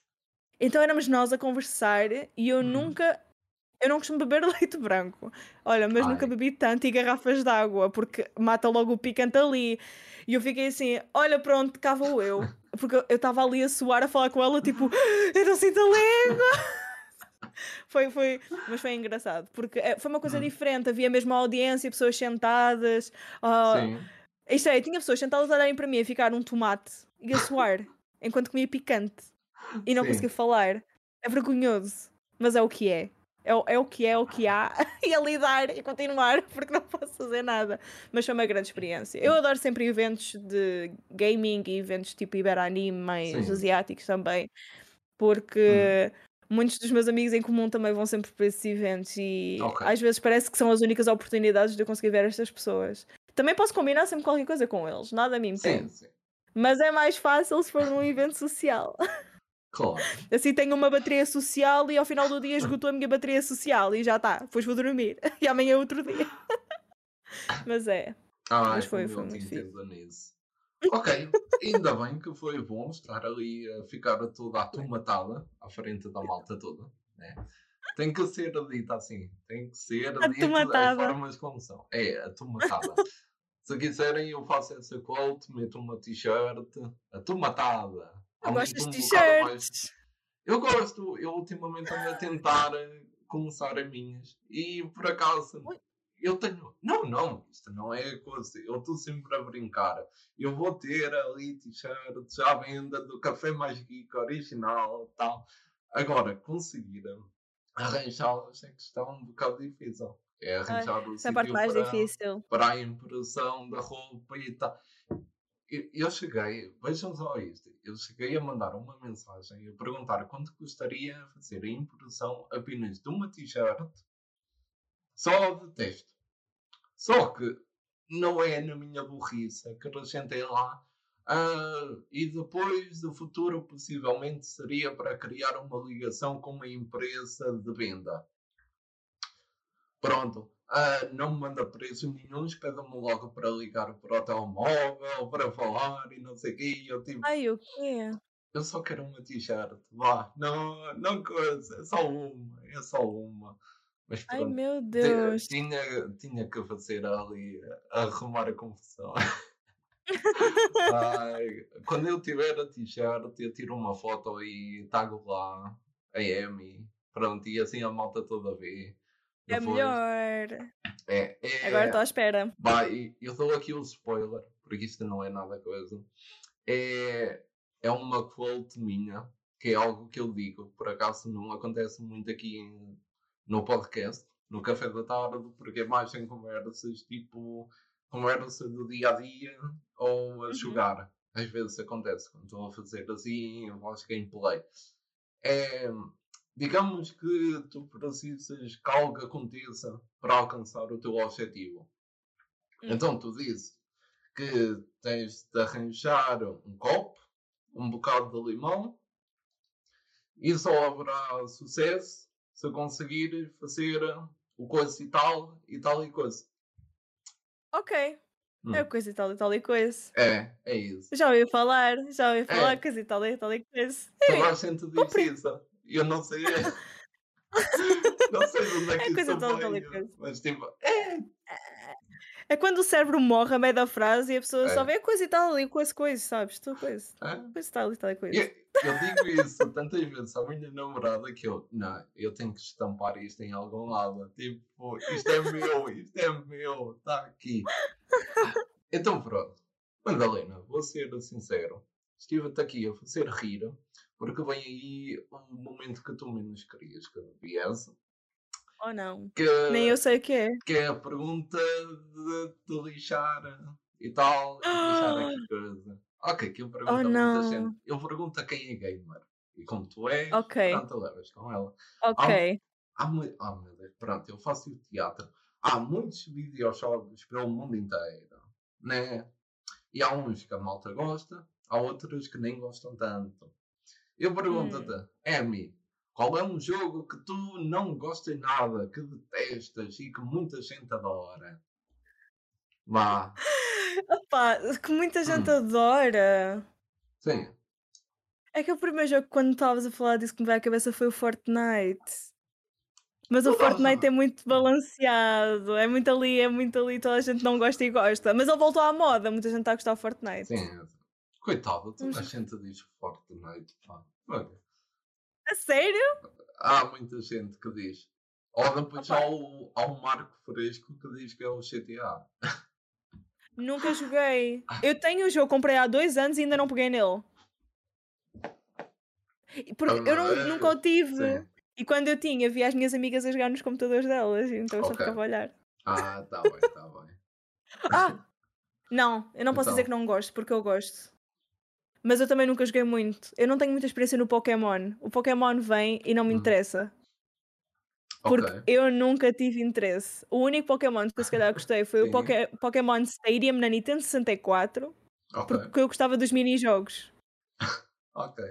então éramos nós a conversar e eu Hum. nunca. Eu não costumo beber leite branco. Olha, mas nunca Ai. bebi tanto e garrafas de água, porque mata logo o picante ali. E eu fiquei assim, olha, pronto, cá vou eu. Porque eu estava ali a suar, a falar com ela, tipo, eu não sinto a língua. foi, foi, mas foi engraçado, porque eh, foi uma coisa Hum. diferente. Havia mesmo a audiência, pessoas sentadas. ah, Sim. isto é, tinha pessoas sentadas a olharem para mim a ficar um tomate e a suar enquanto comia picante e não Sim. conseguia falar. É vergonhoso, mas é o que é. É, o- é o que é, o que há, e a lidar e continuar, porque não posso fazer nada. Mas foi uma grande experiência. Eu adoro sempre eventos de gaming e eventos tipo Iberanime, mais Sim. asiáticos também, porque muitos dos meus amigos em comum também vão sempre para esses eventos e Ok. às vezes parece que são as únicas oportunidades de eu conseguir ver estas pessoas. Também posso combinar sempre qualquer coisa com eles, nada me impede. Sim, sim. Mas é mais fácil se for num evento social. Claro. Assim tenho uma bateria social e ao final do dia esgotou a minha bateria social e já está. Depois vou dormir. E amanhã é outro dia. Mas é. Ah, Mas foi- como foi te muito fixe. Ok, ainda bem que foi bom estar ali a ficar toda atomatada à frente da malta toda. Né? Tem que ser dita assim, tem que ser dita das formas como são. É, atomatada. Se quiserem, eu faço essa quote, meto uma t-shirt, atomatada. Eu gosto mais- t-shirts. Eu gosto, eu ultimamente ando a tentar eh, começar as minhas. E por acaso, eu tenho. Não, não, isto não é coisa. Eu estou sempre a brincar. Eu vou ter ali t-shirts à venda do Café Mais Geek original tal. Agora, conseguir arranjá-las é questão um bocado difícil. É arranjar o é parte sítio mais para, difícil. para a impressão da roupa e tal. Eu- cheguei, vejam só isto, eu cheguei a mandar uma mensagem a perguntar quanto custaria fazer a impressão apenas de uma t-shirt só de texto. Só que não é na minha burrice que acrescentei lá. ah, e depois, do futuro, possivelmente seria para criar uma ligação com uma empresa de venda. Pronto. Ah, não me manda preços nenhums, pede-me logo para ligar para o telemóvel, para falar e não sei o quê. Eu tipo, Ai, o quê? eu só quero uma t-shirt, vá, não, não coisa, é só uma, é só uma. Mas Ai, pronto, meu ti- Deus. tinha, tinha que fazer ali, arrumar a confusão. Ai, quando eu tiver a t-shirt, eu tiro uma foto e tago lá a Amy, pronto, e assim a malta toda vê. É melhor. É, é, Agora estou à espera. Vai, eu dou aqui um spoiler, porque isto não é nada coisa. É, é uma quote minha, que é algo que eu digo, por acaso não acontece muito aqui em- no podcast, no café da tarde, porque é mais em conversas tipo conversa do dia a dia ou a Uhum. jogar. Às vezes acontece quando estou a fazer assim, eu faço gameplay. É, digamos que tu precisas que algo aconteça para alcançar o teu objetivo. Hum. Então tu dizes que tens de arranjar um copo, um bocado de limão e só haverá sucesso se conseguir fazer o coisa e tal e tal e coisa. Ok. Hum. É coisa e tal e tal e coisa. É, é isso. Já ouvi falar, já ouvi falar É. coisa e tal e tal e coisa. Toda a gente diz isso. Eu não sei. não sei de onde é que É coisa veio, coisa. Mas tipo, é, É quando o cérebro morre a meio da frase e a pessoa só É. vê coisa e tal e coisa, coisa, sabes? Tu coisa. é. Coisa e tal e tal e coisa. Eu, eu digo isso tantas vezes à minha namorada que eu, não, eu tenho que estampar isto em algum lado. Tipo, isto é meu, isto é meu, está aqui. Então pronto. Madalena, vou ser sincero. Estive-te aqui a fazer rir, porque vem aí um momento que tu menos querias que viesse. Ou não? Que, Nem eu sei o que é. que é a pergunta de, de lixar e tal. e lixar aqui coisa. Ok, que eu pergunto Oh, a muita gente. Eu pergunto a quem é gamer. E como tu és, Ok. pronto, levas com ela. Ok. Há mu- oh, meu Deus, pronto, eu faço o teatro. Há muitos videojogos pelo mundo inteiro, né? E há uns que a malta gosta, há outros que nem gostam tanto. Eu pergunto-te, Hum. Amy, qual é um jogo que tu não gostas nada, que detestas e que muita gente adora? Vá, Opa, que muita gente Hum. adora. sim. É que o primeiro jogo, quando estavas a falar disso que me veio à cabeça, foi o Fortnite. Mas o Fortnite é muito balanceado, é muito ali, é muito ali, toda a gente não gosta e gosta. Mas ele voltou à moda, muita gente está a gostar do Fortnite. Sim. Coitado, toda a gente diz Fortnite, pá. Olha, A sério? Há muita gente que diz. Ou depois Opa. há o, há o Marco Fresco que diz que é o GTA. Nunca joguei. Eu tenho o jogo, comprei há dois anos e ainda não peguei nele. Porque eu não- Ah, nunca o tive. Sim. E quando eu tinha, via as minhas amigas a jogar nos computadores delas, então eu só Ok. ficava a olhar. Ah, tá bem, tá bem. Ah! Não, eu não posso dizer que Então. não gosto, porque eu gosto. Mas eu também nunca joguei muito. Eu não tenho muita experiência no Pokémon. O Pokémon vem e não me Hum. interessa. Porque Ok. eu nunca tive interesse. O único Pokémon que eu se calhar gostei foi o. Poké- Pokémon Stadium na Nintendo 64, Ok. porque eu gostava dos mini-jogos. Ok.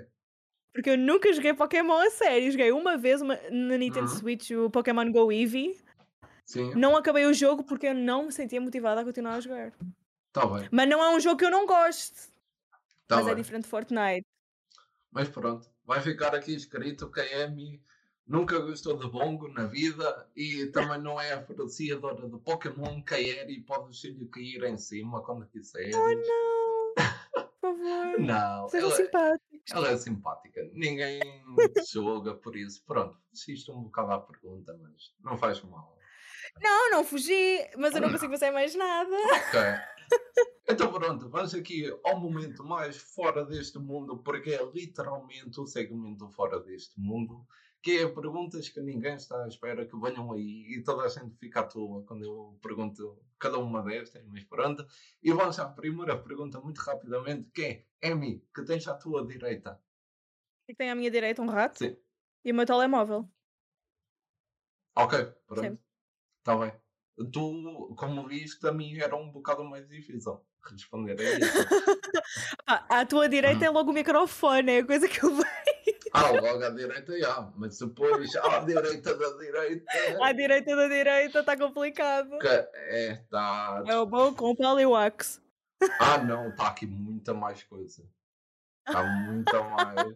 porque eu nunca joguei Pokémon a sério. Joguei uma vez uma, na Nintendo Uhum. Switch o Pokémon Go Eevee. Sim, Não acabei o jogo porque eu não me sentia motivada a continuar a jogar. está bem. Mas não é um jogo que eu não gosto. Tá mas é bem. diferente de Fortnite. Mas pronto, vai ficar aqui escrito que a Amy nunca gostou de bongo na vida e também não é apreciadora de Pokémon quer e pode lhe cair em cima quando quiseres. Oh não! Por favor. Não, Sejam ela, simpáticos. ela é simpática. Ninguém joga por isso. Pronto, fugiste um bocado à pergunta, mas não faz mal. Não, não fugi, mas eu não consigo fazer mais nada. Ok. Então pronto, vamos aqui ao momento mais fora deste mundo, porque é literalmente o segmento fora deste mundo, que é perguntas que ninguém está à espera que venham aí e toda a gente fica à toa quando eu pergunto cada uma destas, mas pronto. E vamos à primeira pergunta muito rapidamente, que é, Amy, que tens à tua direita? E tem à minha direita um rato Sim. e o meu telemóvel. Ok, pronto. Sim. Está bem. Tu, como viste, a mim era um bocado mais difícil responder a isso. Ah, à tua direita Hum. é logo o microfone, é a coisa que eu vejo. Ah, logo à direita, já. Mas depois, à direita da direita... À direita da direita está complicado. que é, tá... É o bom com o Poliwax. Ah, não, está aqui muita mais coisa. Está muita mais...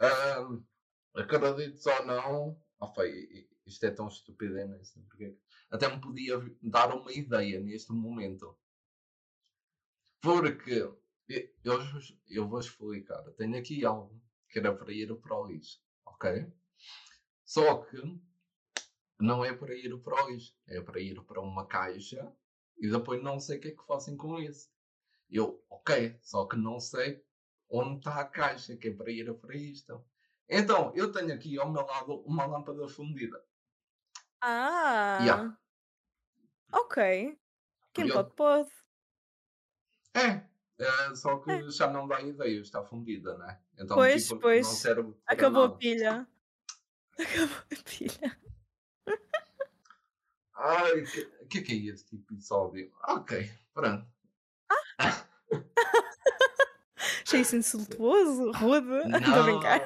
Ahm, acredites ou não... Opa, isto é tão estupidez, não sei porquê. Até me podia dar uma ideia neste momento. Porque... Eu, eu vou explicar. Tenho aqui algo que era para ir para o lixo, ok? Só que não é para ir para o lixo, é para ir para uma caixa e depois não sei o que é que fazem com isso. Eu, ok, só que não sei onde está a caixa que é para ir para isto. Então, eu tenho aqui ao meu lado uma lâmpada fundida. Ah! Yeah. Ok. Quem pode, pode. É, é, só que já não dá ideia, está fundida, né? Então, Pois, tipo, pois. não serve para Acabou a nada. pilha. Acabou a pilha. Ai, o que, que, que é este episódio? Ok, pronto. Achei isso insultuoso, rude. Estou a brincar.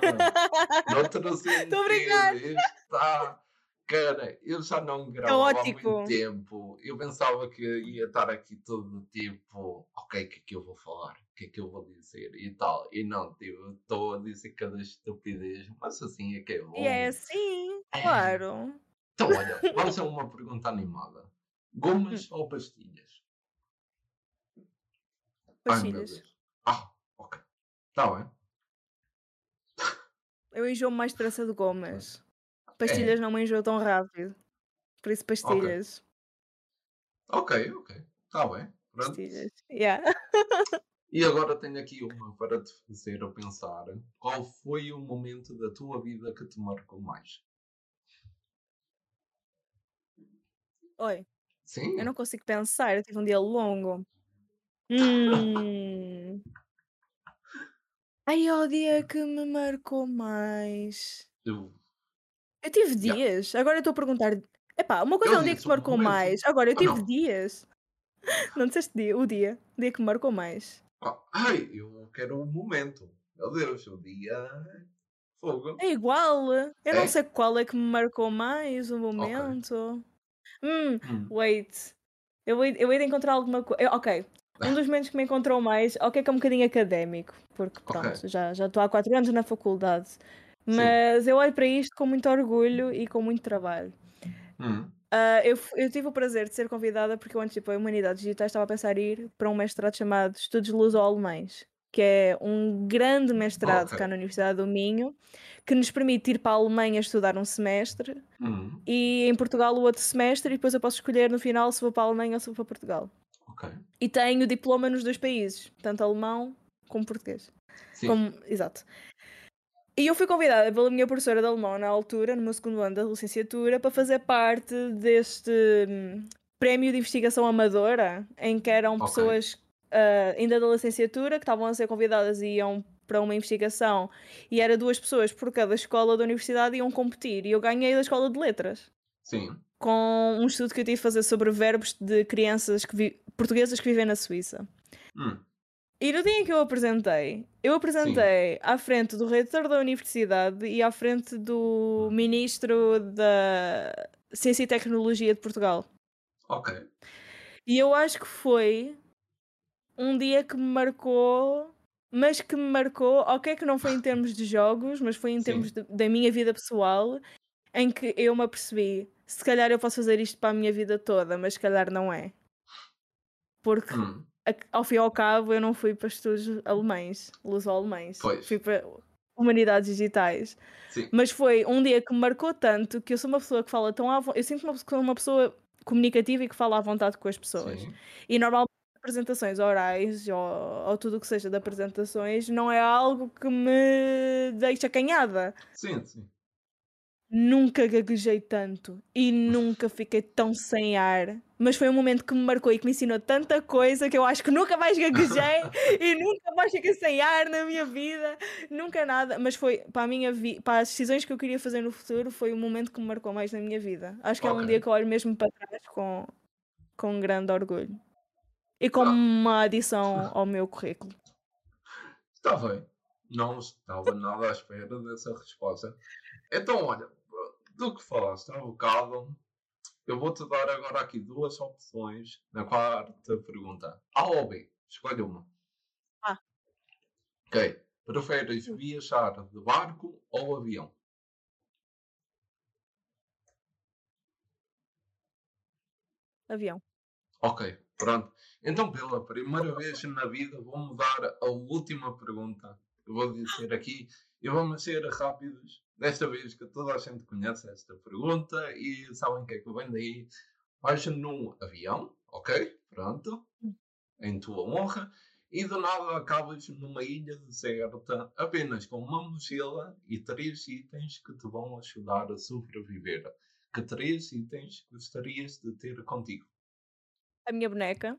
Noutro Estou a brincar. está... Cara, eu já não gravo há muito tempo. Eu pensava que ia estar aqui todo tipo, ok, o que é que eu vou falar? O que é que eu vou dizer? E tal. E não, tipo, estou a dizer cada estupidez, mas assim é que é bom. E é assim, É. claro. Então, olha, vamos a uma pergunta animada. Gomas Hum. ou pastilhas? Ai, Pastilhas. Deus. Ah, ok. Está bem. Eu enjoo mais depressa de gomas. É. Pastilhas não me enjoo tão rápido. Por isso, pastilhas. Ok, ok. Está bem. Pronto. Pastilhas. Yeah. E agora tenho aqui uma para te fazer a pensar. Qual foi o momento da tua vida que te marcou mais? Oi, Sim? eu não consigo pensar. Eu tive um dia longo. Hum. Ai, é o dia que me marcou mais. Eu- Eu tive Yeah. dias. Agora eu estou a perguntar. Epá, uma coisa Eu é um dia que te marcou mais. Agora eu Ah, tive não. dias. Não disseste dia, o dia. O dia que me marcou mais. Ah, Ai, eu quero um momento. Meu Deus, o dia. Fogo. É igual. Eu É? não sei qual é que me marcou mais o momento. Hum, Hum, wait. Eu hei, eu hei de encontrar alguma coisa. Ok. Um dos momentos que me encontrou mais, ok, que é um bocadinho académico, porque pronto, já já estou há quatro anos na faculdade. Mas eu olho para isto com muito orgulho e com muito trabalho. hum, Ah, eu, eu tive o prazer de ser convidada porque eu antes, tipo, a Humanidades Digitais estava a pensar em ir para um mestrado chamado Estudos Luso-Alemães, que é um grande mestrado Ok. cá na Universidade do Minho, que nos permite ir para a Alemanha estudar um semestre hum. e em Portugal o outro semestre, e depois eu posso escolher no final se vou para a Alemanha ou se vou para Portugal. Ok. E tenho diploma nos dois países, tanto alemão como português. Sim. Como- exato. E eu fui convidada pela minha professora de alemão na altura, no meu segundo ano da licenciatura, para fazer parte deste hum, prémio de investigação amadora, em que eram Ok. pessoas ah, ainda da licenciatura que estavam a ser convidadas e iam para uma investigação, e era duas pessoas por cada escola da universidade iam competir, e eu ganhei da escola de letras. Sim. Com um estudo que eu tive a fazer sobre verbos de crianças que portuguesas que vivem na Suíça. Hum. E no dia em que eu apresentei, eu apresentei à frente do reitor da universidade e à frente do ministro da Ciência e Tecnologia de Portugal. Ok. E eu acho que foi um dia que me marcou, mas que me marcou, ok, que não foi em termos de jogos, mas foi em termos Sim. de- da minha vida pessoal, em que eu me apercebi, se calhar eu posso fazer isto para a minha vida toda, mas se calhar não é. Porque Hum. Ao fim e ao cabo eu não fui para estudos alemães, luso-alemães, fui para humanidades digitais. Sim. Mas foi um dia que me marcou tanto que eu sou uma pessoa que fala tão à vo... Eu sinto-me uma- como uma pessoa comunicativa e que fala à vontade com as pessoas. Sim. E normalmente apresentações orais ou, ou tudo o que seja de apresentações não é algo que me deixa acanhada. Sim, sim. Nunca gaguejei tanto e nunca fiquei tão sem ar. Mas foi um momento que me marcou e que me ensinou tanta coisa que eu acho que nunca mais gaguejei e nunca mais fiquei sem ar na minha vida. Nunca nada. Mas foi para a minha vida, para as decisões que eu queria fazer no futuro, foi o momento que me marcou mais na minha vida. Acho que é um dia que eu olho mesmo para trás com, com grande orgulho. E com Ah. uma adição ao meu currículo. Está bem. Não estava nada à espera dessa resposta. Então, olha, do que falaste há bocado, eu vou-te dar agora aqui duas opções na quarta pergunta. A ou B? Escolhe uma. A. Ok. Preferes viajar de barco ou avião? Avião. Ok, pronto. Então, pela primeira vez na vida, vou mudar a última pergunta. Eu vou dizer aqui, e vamos ser rápidos. Desta vez que toda a gente conhece esta pergunta e sabem o que é que vem daí. Vais num avião, ok? Pronto. Em tua honra. E do nada acabas numa ilha deserta apenas com uma mochila e três itens que te vão ajudar a sobreviver. Que três itens gostarias de ter contigo? A minha boneca.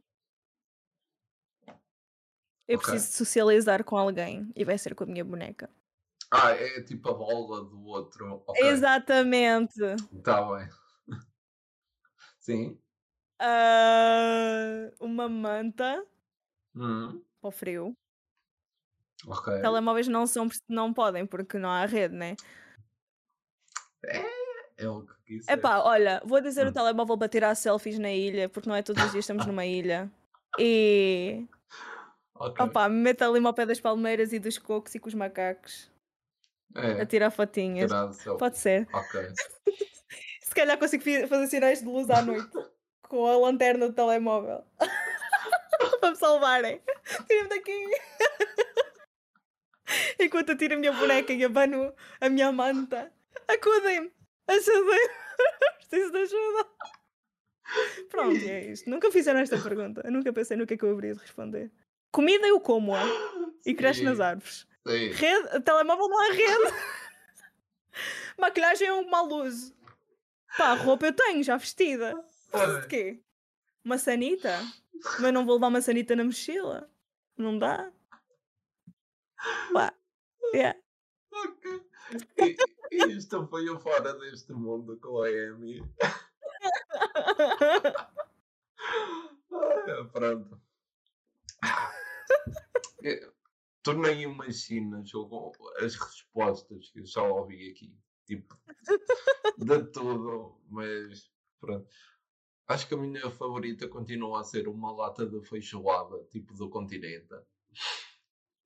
Eu Ok. preciso socializar com alguém e vai ser com a minha boneca. Ah, é tipo a bola do outro. Ok, Exatamente. está bem. Sim. Ah, uma manta Hum, para o frio. ok. Telemóveis não são, não podem porque não há rede, né? É o que quis Epá, olha, vou dizer o Hum. telemóvel para tirar selfies na ilha, porque não é todos os dias estamos numa ilha. E Ok. opá, me meto ali ao pé das palmeiras e dos cocos e com os macacos a É, tirar fotinhas. tirar. Pode ser. Ok. Se calhar consigo fazer sinais de luz à noite com a lanterna do telemóvel. para me salvarem. Tira-me daqui. Enquanto eu tiro a minha boneca e abano a minha manta. Acudem-me. Ajudem. Preciso de ajuda. Pronto, é isto. Nunca fizeram esta pergunta. Eu nunca pensei no que é que eu haveria de responder. Comida eu como-a e cresce nas árvores. Sim. Rede, telemóvel não há rede. Maquilhagem é uma luz. Pá, roupa eu tenho, já vestida. De quê? Uma sanita? Mas não vou levar uma sanita na mochila. Não dá. Pá. Yeah. Ok. E, e isto foi o Fora deste Mundo com a Amy. Ah, pronto. Nem imaginas o- as respostas que eu já ouvi aqui. Tipo, de tudo, mas pronto. Acho que a minha favorita continua a ser uma lata de feijoada, tipo do continente.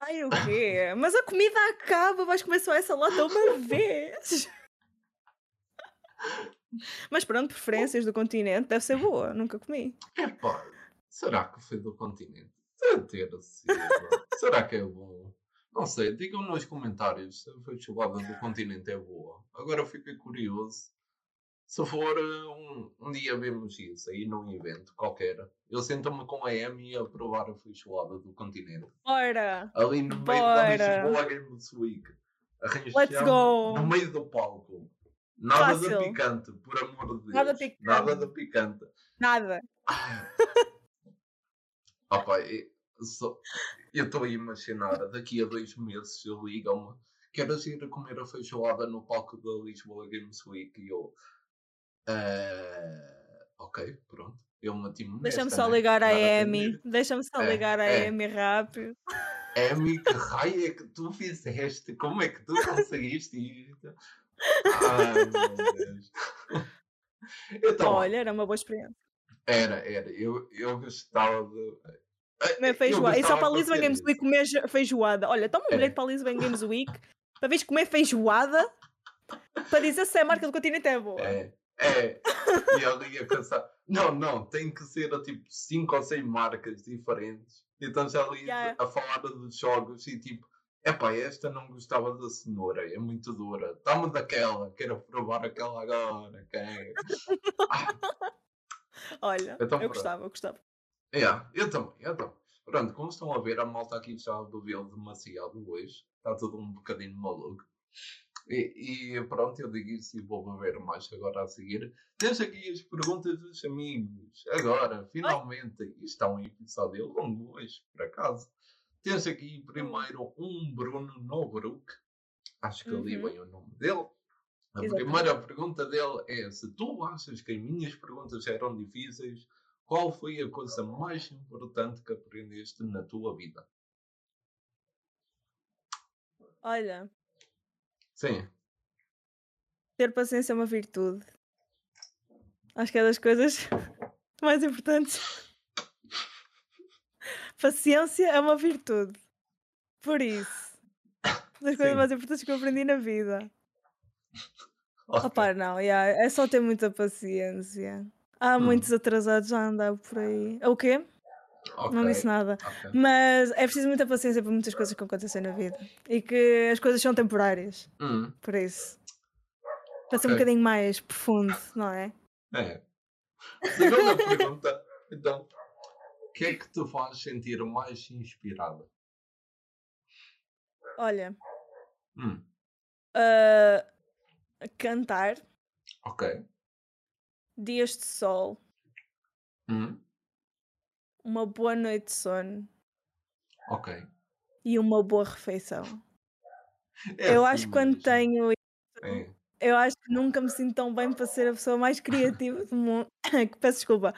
Ai, o quê? Mas a comida acaba, vais comer só essa lata uma vez. Mas pronto, preferências do continente, deve ser boa, nunca comi. Epá, será que foi do continente? Ter será que é bom? Não sei, digam nos comentários se a feijoada do continente é boa. Agora fiquei curioso. Se for eh, um, um dia vemos isso aí num evento qualquer. Eu sento-me com a Amy a provar a feijoada do continente. Bora! Ali no meio da Bora. Lisboa Games Week. Let's Arranjamos go! no meio do palco. Nada de Fácil. picante, por amor de Deus. Nada picante. Nada de picante. Nada. Opa, eu só- eu estou a imaginar, daqui a dois meses eu ligam-me, queres ir a comer a feijoada no palco da Lisboa Games Week? E eu, "Eh, ok, pronto. Eu meti-me Deixa-me só né? ligar à Amy. Deixa-me só É, ligar à é. Amy rápido. Amy, que raio é que tu fizeste? Como é que tu conseguiste isto? Ai, meu Deus. Então, Olha, era uma boa experiência. era, era. Eu, eu gostava de. Comer eu feijoada. E só para a Lisbon Games. Week comer jo- feijoada. Olha, toma um É. bilhete para a Lisbon Games Week para vez comer feijoada para dizer se a marca do continente é boa. É, é. E ali a caçar. Não, não, tem que ser a tipo 5 ou 6 marcas diferentes. Então já ali Yeah. a falar dos jogos e tipo, epá, esta não gostava da cenoura, é muito dura. Dá-me daquela, quero provar aquela agora. quero. Olha, Então, eu pronto. gostava, eu gostava. Yeah, eu também, eu também. Pronto, como estão a ver, a malta aqui já bebeu demasiado hoje. Está tudo um bocadinho maluco. E, e pronto, eu digo isso e vou beber mais agora a seguir. Tens aqui as perguntas dos amigos. Agora, finalmente. Isto é um episódio longo hoje, por acaso. Tens aqui primeiro um Bruno Nobruk. Acho que ali Uhum. bem o nome dele. A Exatamente. primeira pergunta dele é: se tu achas que as minhas perguntas eram difíceis, qual foi a coisa mais importante que aprendeste na tua vida? Olha, Sim. ter paciência é uma virtude. Acho que é das coisas mais importantes. Paciência é uma virtude. Por isso, das coisas Sim. mais importantes que eu aprendi na vida. Ok. Opa, não, yeah, é só ter muita paciência. Há Hum. muitos atrasados a andar por aí. O quê? Ok, Não disse nada. ok. Mas é preciso muita paciência para muitas coisas que acontecem na vida. E que as coisas são temporárias. Hum, Por isso. Para ser um bocadinho mais profundo, não é? é. Segunda pergunta. Então, o que é que te faz sentir mais inspirada? Olha, Hum, ah, cantar, ok. Dias de sol, Hum, uma boa noite de sono ok. e uma boa refeição. É eu assim acho que quando tenho. É. Eu acho que nunca me sinto tão bem para ser a pessoa mais criativa do mundo. Peço desculpa.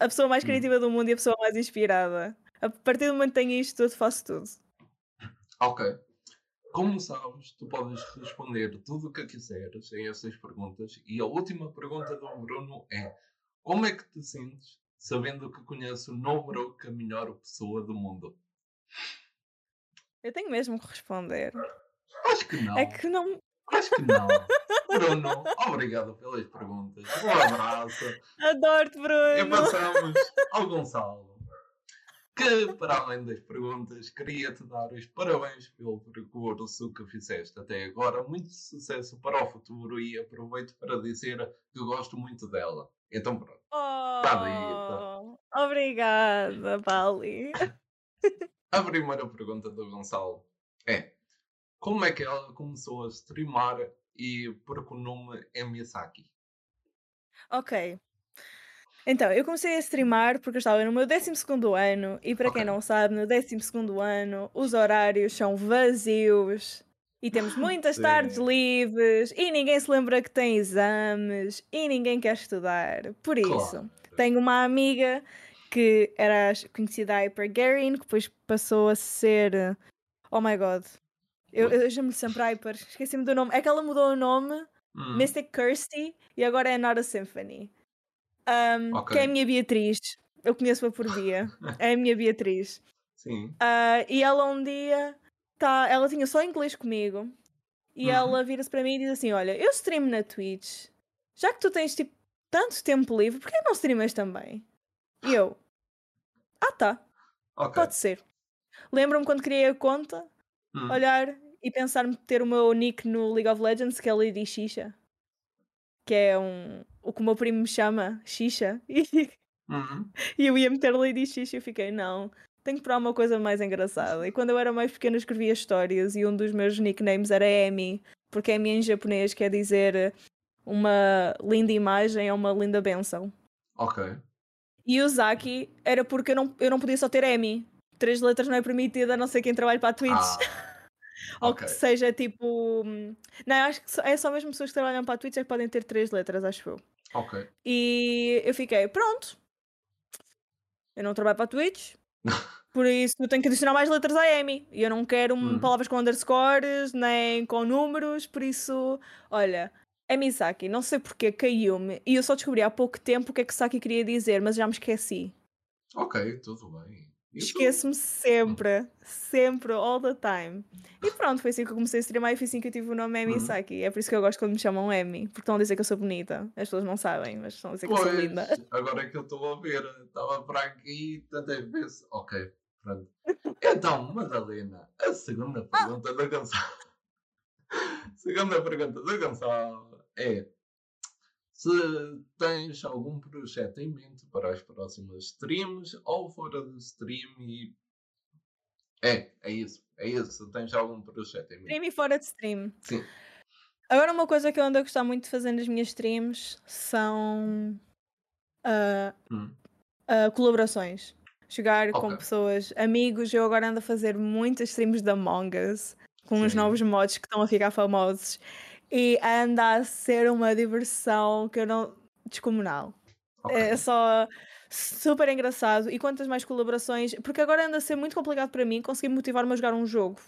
A pessoa mais Hum. criativa do mundo e a pessoa mais inspirada. A partir do momento que tenho isto tudo, faço tudo. Ok. Como sabes, tu podes responder tudo o que quiseres em essas perguntas. E a última pergunta do Bruno é: Como é que te sentes sabendo que conheces o Nobruk, a melhor pessoa do mundo? Eu tenho mesmo que responder. Acho que não. É que não. Acho que não. Bruno, obrigado pelas perguntas. Um abraço. Adoro-te, E Bruno! passamos ao Gonçalo. Que, para além das perguntas, queria-te dar os parabéns pelo percurso que fizeste até agora. Muito sucesso para o futuro e aproveito para dizer que gosto muito dela. Então, pronto. Oh, obrigada, Pali. A primeira pergunta do Gonçalo é: Como é que ela começou a streamar e por que o nome é Miyazaki? Ok. Então, eu comecei a streamar porque eu estava no meu 12 ano e para quem Ok. não sabe, no 12 ano os horários são vazios e temos muitas Sim. tardes livres e ninguém se lembra que tem exames e ninguém quer estudar. Por isso, Claro. tenho uma amiga que era conhecida a Hyper Garin, que depois passou a ser. Oh my god. Eu, eu chamo-lhe sempre Hyper, esqueci-me do nome. É que ela mudou o nome Hum, Mystic Kirsty e agora é Not a Symphony. Um, Ok. Que é a minha Beatriz. Eu conheço-a por via. É a minha Beatriz. Sim. Ah, e ela um dia, tá, ela tinha só inglês comigo. E Uhum. ela vira-se para mim e diz assim: Olha, eu streamo na Twitch. Já que tu tens tipo tanto tempo livre, porquê não streamas também? E eu: Ah, tá, Ok. pode ser. Lembro-me quando criei a conta, Hum, olhar e pensar-me ter o meu nick no League of Legends, que é Lady Xixa. Que é um. O que o meu primo me chama, Xixa. E, uhum. e eu ia meter Lady Xixa e eu fiquei, não, tenho que provar uma coisa mais engraçada. E quando eu era mais pequena escrevia histórias e um dos meus nicknames era Emi, porque Emi em japonês quer dizer uma linda imagem ou uma linda benção. Ok. E o Zaki era porque eu não, eu não podia só ter Emi. Três letras não é permitida a não ser quem trabalha para a Twitch. Ah, Ou ok. que seja tipo. hum, Não, acho que é só mesmo pessoas que trabalham para a Twitch é que podem ter três letras, acho eu. Ok. E eu fiquei, pronto, Eu não trabalho para a Twitch. Por isso eu tenho que adicionar mais letras à Emi. E eu não quero Hum. palavras com underscores, nem com números, por isso, olha, Emi Saki, não sei porque caiu-me. E eu só descobri há pouco tempo o que é que Saki queria dizer, mas já me esqueci. Ok, tudo bem. Esqueço-me sempre, sempre, all the time. E pronto, foi assim que eu comecei a streamar e foi assim que eu tive o nome Emi Uhum. Saki. É por isso que eu gosto quando me chamam Emi, porque estão a dizer que eu sou bonita. As pessoas não sabem, mas estão a dizer que eu sou Pois, linda. agora é que eu estou a ver, estava para aqui tantas vezes. Ok, pronto. Então, Madalena, a segunda Ah! pergunta da Gonçalo. segunda pergunta da Gonçalo é se tens algum projeto em mente para as próximas streams ou fora do stream e. É, é isso, é isso. Se tens algum projeto em mente. Stream e fora de stream. Sim. Agora, uma coisa que eu ando a gostar muito de fazer nas minhas streams são ah, Hum, ah, colaborações. Jogar com Ok. pessoas, amigos. Eu agora ando a fazer muitas streams da Among Us com os Sim. novos mods que estão a ficar famosos e anda a ser uma diversão que eu não. descomunal. ok. É só super engraçado. E quantas mais colaborações. Porque agora anda a ser muito complicado para mim conseguir motivar-me a jogar um jogo.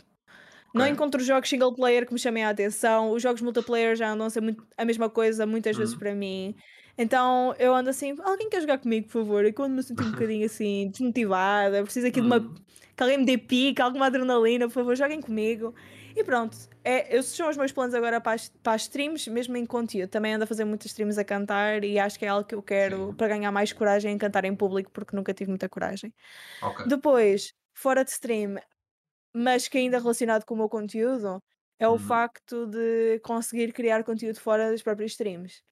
Não Ok. encontro jogos single player que me chamem a atenção. Os jogos multiplayer já andam a ser muito- a mesma coisa muitas vezes Uhum. para mim. Então eu ando assim, alguém quer jogar comigo, por favor? E quando me sinto um bocadinho assim, desmotivada, preciso aqui de uma. Hum, que alguém me dê pica, alguma adrenalina, por favor, joguem comigo. E pronto, é, esses são os meus planos agora para as, para as streams, mesmo em conteúdo. Também ando a fazer muitas streams a cantar e acho que é algo que eu quero Sim. para ganhar mais coragem em cantar em público, porque nunca tive muita coragem. ok. Depois, fora de stream, mas que ainda relacionado com o meu conteúdo, é o Uhum. facto de conseguir criar conteúdo fora das próprias streams.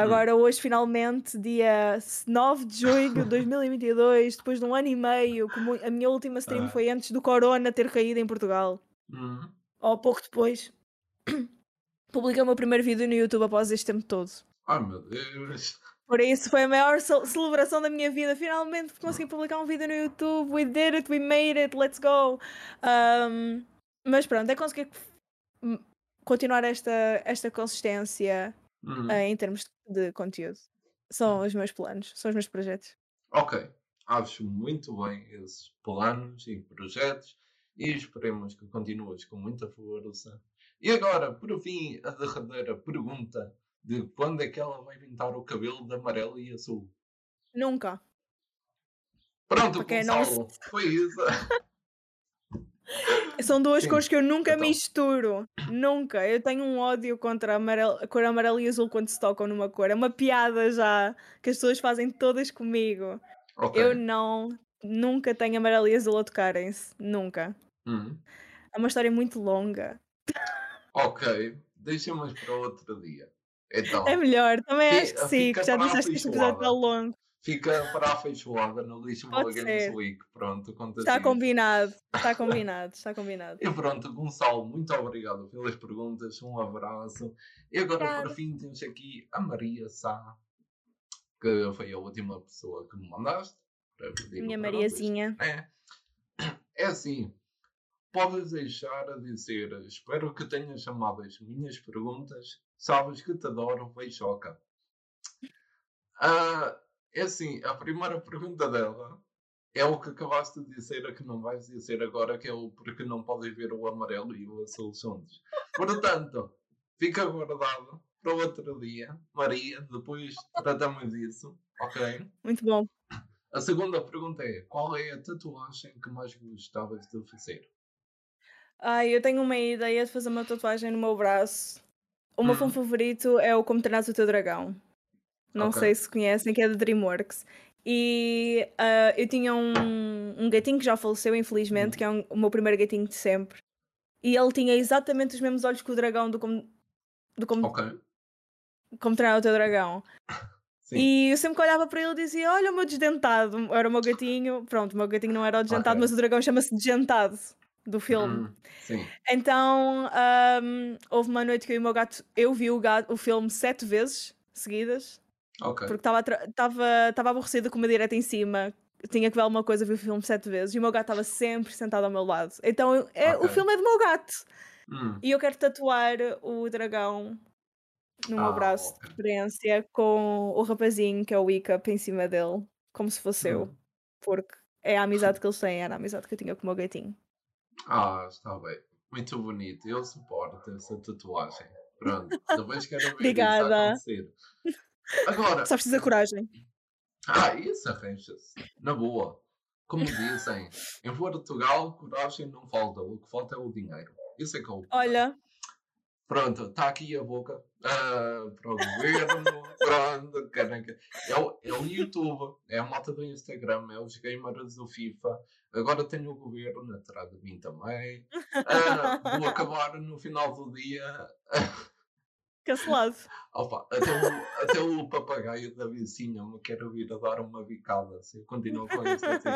Hum. Agora, hoje, finalmente, dia 9 de junho de 2022, depois de um ano e meio, como a minha última stream Ah. foi antes do Corona ter caído em Portugal, Hum, ou pouco depois, publiquei o meu primeiro vídeo no YouTube após este tempo todo. Ai meu Deus. Por isso foi a maior ce- celebração da minha vida. Finalmente consegui publicar um vídeo no YouTube. We did it, we made it, let's go. Um, mas pronto, é conseguir continuar esta, esta consistência Hum, eh, em termos de conteúdo. São os meus planos, são os meus projetos. Ok, acho muito bem esses planos e projetos e esperemos que continues com muita força. E agora, por fim, a derradeira pergunta de quando é que ela vai pintar o cabelo de amarelo e azul? Nunca. Pronto, Para quem não Gonçalo, foi isso. São duas Sim, cores que eu nunca então. misturo. Nunca. Eu tenho um ódio contra a, amarelo, a cor amarela e azul quando se tocam numa cor. É uma piada já que as pessoas fazem todas comigo. Ok. Eu não. Nunca tenho amarelo e azul a tocarem-se. Nunca. Hum, É uma história muito longa. ok, deixamos para outro dia. Então, É melhor. Também Fi- acho que sim. fica Que já disseste que este episódio está longo. fica para a feijoada no Lisboa Games. Week. Pronto, Está combinado. Está combinado. Está combinado. E pronto, Gonçalo, muito obrigado pelas perguntas, um abraço. E agora, por Obrigada. fim, temos aqui a Maria Sá, que foi a última pessoa que me mandaste Minha. Mariazinha. É. é assim, podes deixar a dizer, espero que tenhas chamado as minhas perguntas, sabes que te adoro, beijoca. Ah, é assim, a primeira pergunta dela é o que acabaste de dizer, a que não vais dizer agora, que é o porque não podes ver o amarelo e o azul juntos. Portanto, fica guardado para outro dia, Maria, depois tratamos disso, ok? Muito bom. A segunda pergunta é: qual é a tatuagem que mais gostavas de fazer? Ai, eu tenho uma ideia de fazer uma tatuagem no meu braço. O meu Hum. filme favorito é o Como Treinar o Teu Dragão. Não Ok. sei se conhecem, que é da DreamWorks. E ah, eu tinha um, um gatinho que já faleceu, infelizmente, Hum. que é um- o meu primeiro gatinho de sempre. E ele tinha exatamente os mesmos olhos que o dragão do Como, do como, Ok, como Treinar o Teu Dragão. sim. E eu sempre que olhava para ele dizia: Olha o meu desdentado. Era o meu gatinho. Pronto, o meu gatinho não era o desdentado, Ok. mas o dragão chama-se Desdentado do filme. Hum, sim. Então, ahm, houve uma noite que eu e o meu gato, eu vi o, gato, o filme sete vezes seguidas, Ok. porque estava aborrecida com uma direta em cima, tinha que ver alguma coisa, vi o filme sete vezes, e o meu gato estava sempre sentado ao meu lado. Então, eu- é, o Ok. filme é do meu gato, Hum, e eu quero tatuar o dragão meu Ah, braço, de ok. preferência, com o rapazinho, que é o Wiccup, em cima dele, como se fosse eu. hum. porque é a amizade que eles têm, era a amizade que eu tinha com o meu gatinho. Ah, está bem. Muito bonito. Eu suporto essa tatuagem. Pronto. Depois quero ver Obrigada. isso acontecer. Agora. Só precisa de coragem. Ah, isso arranja-se. Na boa. Como dizem, em Portugal, coragem não falta. O que falta é o dinheiro. Isso é que é o. Olha, Pronto, está aqui a boca ah, para o governo. Pronto, caraca. É o, é o YouTube, é a malta do Instagram, é os gamers do FIFA. Agora tenho o governo atrás de mim também. Ah, vou acabar no final do dia. cancelado. Opa, até, o, até o papagaio da vizinha me quer vir a dar uma bicada. Se eu continuo com isto assim.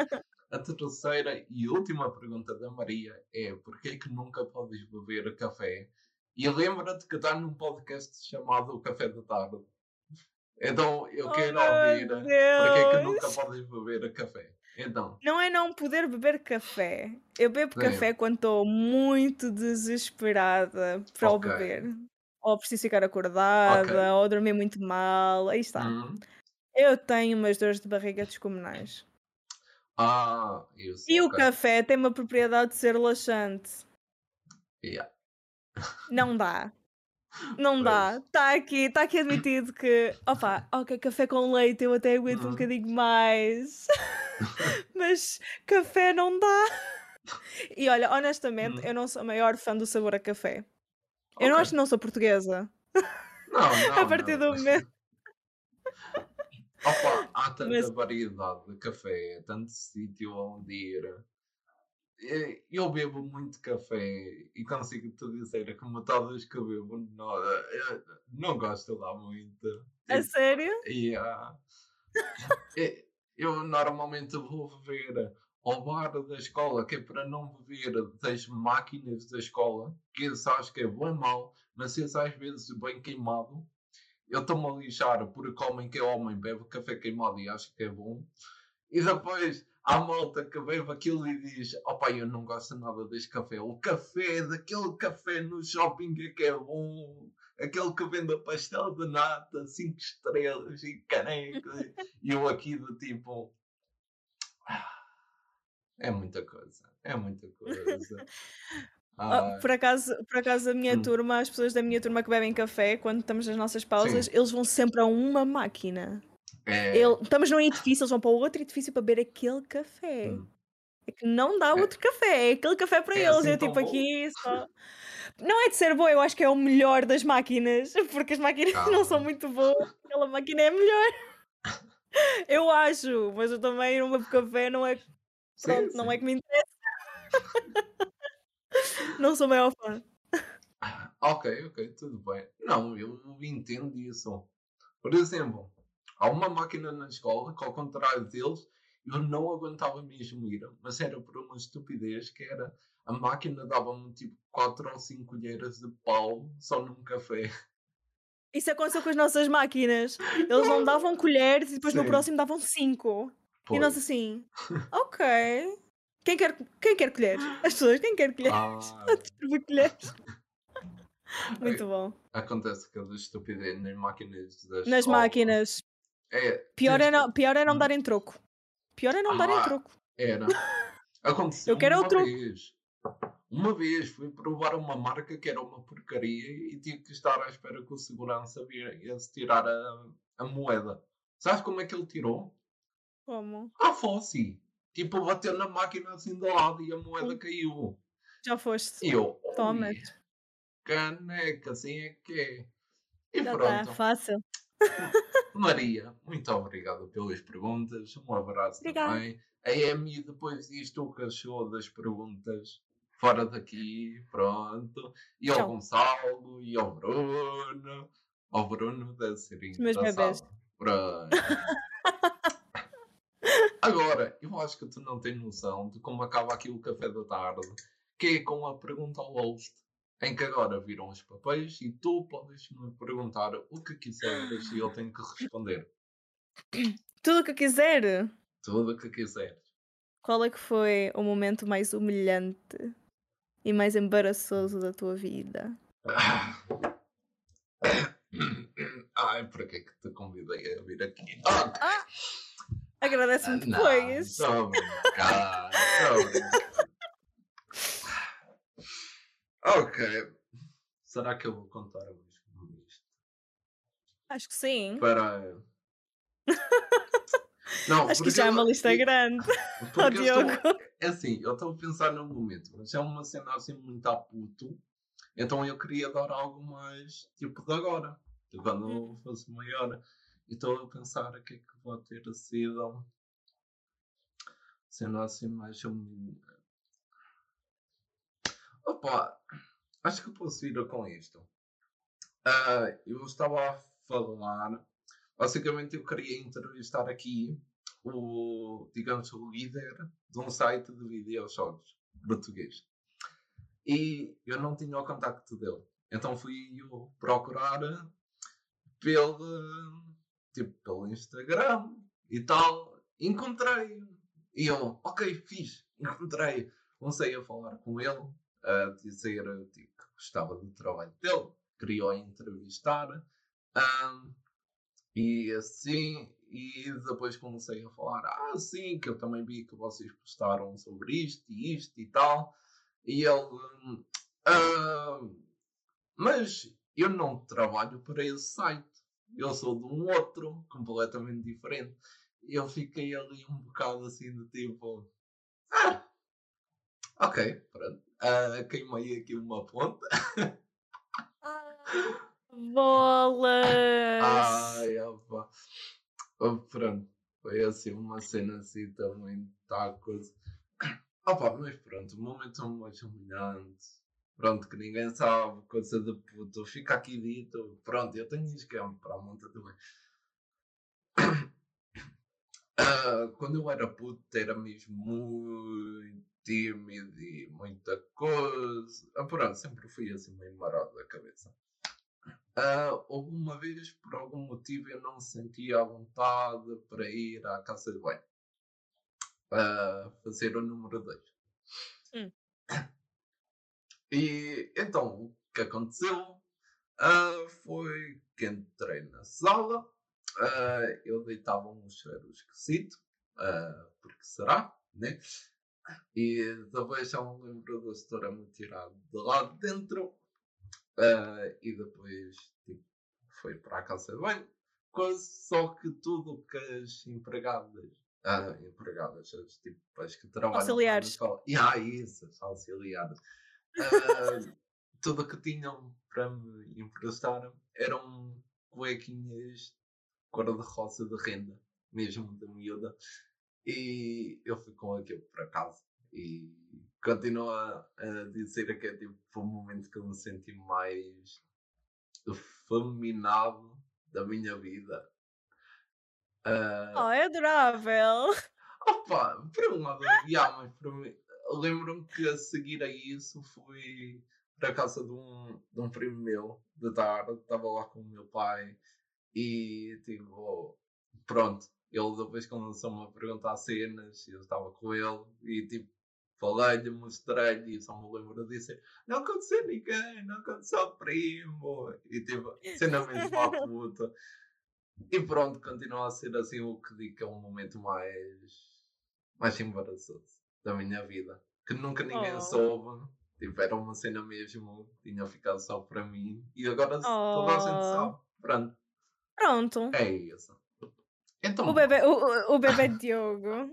A terceira e última pergunta da Maria é: porquê que nunca podes beber café? E lembra-te que está num podcast chamado O Café da Tarde. Então eu Oh, quero ouvir porquê que nunca Deus. podes beber café. Então, Não é não poder beber café. Eu bebo Sim. café quando estou muito desesperada para o Ok. beber. Ou preciso ficar acordada, ou dormir muito mal. Aí está. hum, Eu tenho umas dores de barriga descomunais. ah, isso. E o ok. café tem uma propriedade de ser laxante. Yeah. Não dá. Não dá. Está aqui, está aqui admitido que, opa, ok, café com leite eu até aguento um Hum. bocadinho mais. Mas café não dá. E olha, honestamente, Hum. eu não sou a maior fã do sabor a café. Eu não acho que não sou portuguesa. Não, não, a partir não. do momento. Opa, há tanta Mas- variedade de café, tanto sítio onde ir. Eh, Eu bebo muito café e consigo te dizer que metade dos que bebo não, eh, não gosto lá muito. Tipo, sério? e, ah, eh, eu normalmente vou beber ao bar da escola, que é para não beber das máquinas da escola, que isso acho que é bom e mau, mas isso às vezes bem queimado. Eu estou-me a lixar porque homem que é homem bebe café queimado e acho que é bom. E depois há malta que bebe aquilo e diz: Opa, eu não gosto nada deste café. O café, daquele café no shopping é que é bom. Aquele que vende a pastel de nata, 5 estrelas e caneca. e eu aqui do tipo. "Ah, É muita coisa. É muita coisa. Ah, por, acaso, por acaso, a minha Hum. turma, as pessoas da minha turma que bebem café, quando estamos nas nossas pausas, eles vão sempre a uma máquina. É, Ele- estamos num edifício, eles vão para outro edifício para beber aquele café. hum, É que não dá É. outro café, é aquele café para É eles. assim eu tipo bom? aqui só. Não é de ser bom, eu acho que é o melhor das máquinas, porque as máquinas não são Calma. muito boas, aquela máquina é melhor. Eu acho, mas eu também não bebo café, não é, sim, pronto, não sim. é que me interessa. Não sou maior fã. Ah, Ok, ok, tudo bem. Não, eu entendo isso. Por exemplo, há uma máquina na escola que, ao contrário deles, eu não aguentava mesmo ir, mas era por uma estupidez que era a máquina dava-me tipo 4 ou 5 colheres de pau só num café. Isso aconteceu com as nossas máquinas. Eles não davam colheres e depois no Sim. próximo davam cinco. E nós assim, ok. Quem quer, quem quer colheres? As pessoas, quem quer colheres? Ah, colheres. Muito bom. acontece cada estupidez nas máquinas das Nas máquinas. É, Pior é, não, pior é não Hum. darem troco. Pior é não darem Ah. troco. Era. Aconteceu Eu quero é uma troco. vez. Uma vez fui provar uma marca que era uma porcaria e tive que estar à espera que o segurança viesse tirar a, a moeda. Sabes como é que ele tirou? Como? À fosse. Tipo, bateu na máquina assim do lado e a moeda Hum. caiu. Já foste. E eu, Toma. "Ui, caneca, assim é que é. E Já está, pronto. fácil. Maria, muito obrigado pelas perguntas. Um abraço Obrigada. também. A Amy, depois disto, o que achou das perguntas fora daqui, pronto. E ao Tchau. Gonçalo, e ao Bruno. Ao Bruno deve ser meus. Pronto. Agora, eu acho que tu não tens noção de como acaba aqui o café da tarde, que é com a pergunta ao host, em que agora viram os papéis e tu podes me perguntar o que quiseres e eu tenho que responder Tudo o que quiser. tudo o que quiseres. Qual é que foi o momento mais humilhante e mais embaraçoso da tua vida? Ai, para que é que te convidei a vir aqui? Ah, Agradece-me Não, depois. estou a brincar. Estou a brincar. Ok. Será que eu vou contar a mesmo isto? Acho que sim. Para. Não, Acho que já é uma eu- lista eu- grande. porque Oh, eu Diogo. estou- É assim, eu estou a pensar no momento, mas é uma cena assim muito a puto. Então eu queria dar algo mais tipo de agora. De quando eu Hum. fosse maior. E estou a pensar o que é que vou ter sido. Sendo assim mais um. Opa, acho que posso ir com isto. Ah, eu estava a falar. Basicamente, eu queria entrevistar aqui o, digamos, o líder de um site de videojogos português. E eu não tinha o contacto dele. Então fui eu procurar pelo, tipo, pelo Instagram e tal. Encontrei. E eu, ok, fiz, encontrei. Comecei a falar com ele, a dizer tipo, que gostava do trabalho dele, queria o entrevistar. ahm, e assim, e depois comecei a falar, ah, sim, que eu também vi que vocês postaram sobre isto e isto e tal. E ele, "Ah, mas eu não trabalho para esse site, eu sou de um outro, completamente diferente. Eu fiquei ali um bocado assim de tipo, ah, ok, pronto, ah, queimei aqui uma ponta. Bolas! Ai, opa. Oh, pronto, foi assim uma cena assim também, tá coisa. Opa, mas pronto, o momento mais humilhante. Pronto, que ninguém sabe, coisa de puto. Fica aqui dito, pronto, eu tenho esquema para a monta também. Ah, quando eu era puto, era mesmo muito tímido e muita coisa. Ah, pronto, sempre fui assim meio marado da cabeça. Ah, houve uma vez, por algum motivo, eu não sentia a vontade para ir à casa de banho. Ah, fazer o número 2. Hum. E então, o que aconteceu ah, foi que entrei na sala, ah, eu deitava um cheiro esquisito, ah, porque será, né? E depois já me lembro da setora me tirar de lá de dentro ah, e depois tipo, foi para a casa de banho. Coisa, só que tudo que as empregadas, ah, empregadas, as, tipo, as que trabalham lá na Auxiliares. escola, e ah, isso, as auxiliares, ah, tudo que tinham para me emprestar eram cuequinhas cor-de-rosa de renda, mesmo de miúda. E eu fui com aquilo para casa e continuo a, a dizer que é tipo o momento que eu me senti mais feminado da minha vida. Ah, Oh, é adorável! Opa, por um lado, yeah, mas para mim, lembro-me que a seguir a isso fui para a casa de um, de um primo meu de tarde, estava lá com o meu pai e tipo, pronto, ele depois começou-me a perguntar cenas, eu estava com ele e tipo, falei-lhe, mostrei-lhe e só me lembro dizer, não aconteceu ninguém, não aconteceu ao primo, e tipo, cena mesmo à puta. E pronto, continua a ser assim o que digo que é um momento mais, mais embaraçoso da minha vida. Que nunca ninguém Oh. soube. Tipo, era uma cena mesmo, tinha ficado só para mim. E agora toda a gente Oh. sabe. Pronto, Pronto. é isso. Então, O bebê, o, o- bebê Diogo.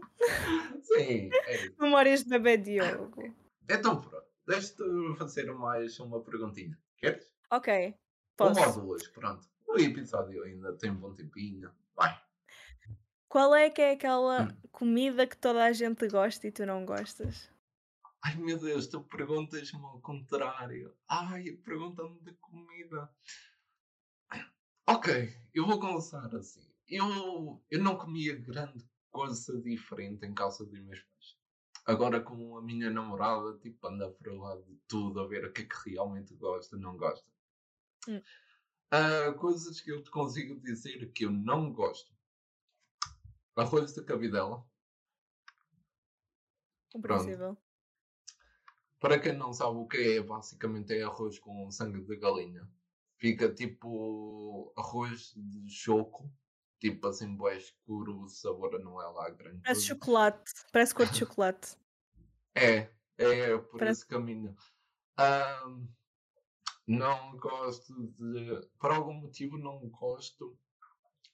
sim, é isso. Memórias de bebê Diogo. Então pronto, deixa-te fazer mais uma perguntinha. Queres? Ok, Uma ou posso. duas, pronto. O episódio ainda tem um bom tempinho. Vai. Qual é que é aquela Hum. comida que toda a gente gosta e tu não gostas? Ai meu Deus, tu perguntas-me ao contrário. Ai, pergunta-me de comida. Ok, eu vou começar assim. Eu, eu não comia grande coisa diferente em casa dos meus pais. Agora com a minha namorada, tipo, anda para lá de tudo a ver o que é que realmente gosta não gosta. Hum. Ah, coisas que eu te consigo dizer que eu não gosto. Arroz de cabidela. Compreensível. Para quem não sabe o que é, basicamente é arroz com sangue de galinha. Fica tipo arroz de choco, tipo assim, bué escuro, o sabor não é lá grande Parece coisa. chocolate. Parece cor de chocolate. É, é por Parece- esse caminho. Ahm, não gosto de. Por algum motivo, não gosto.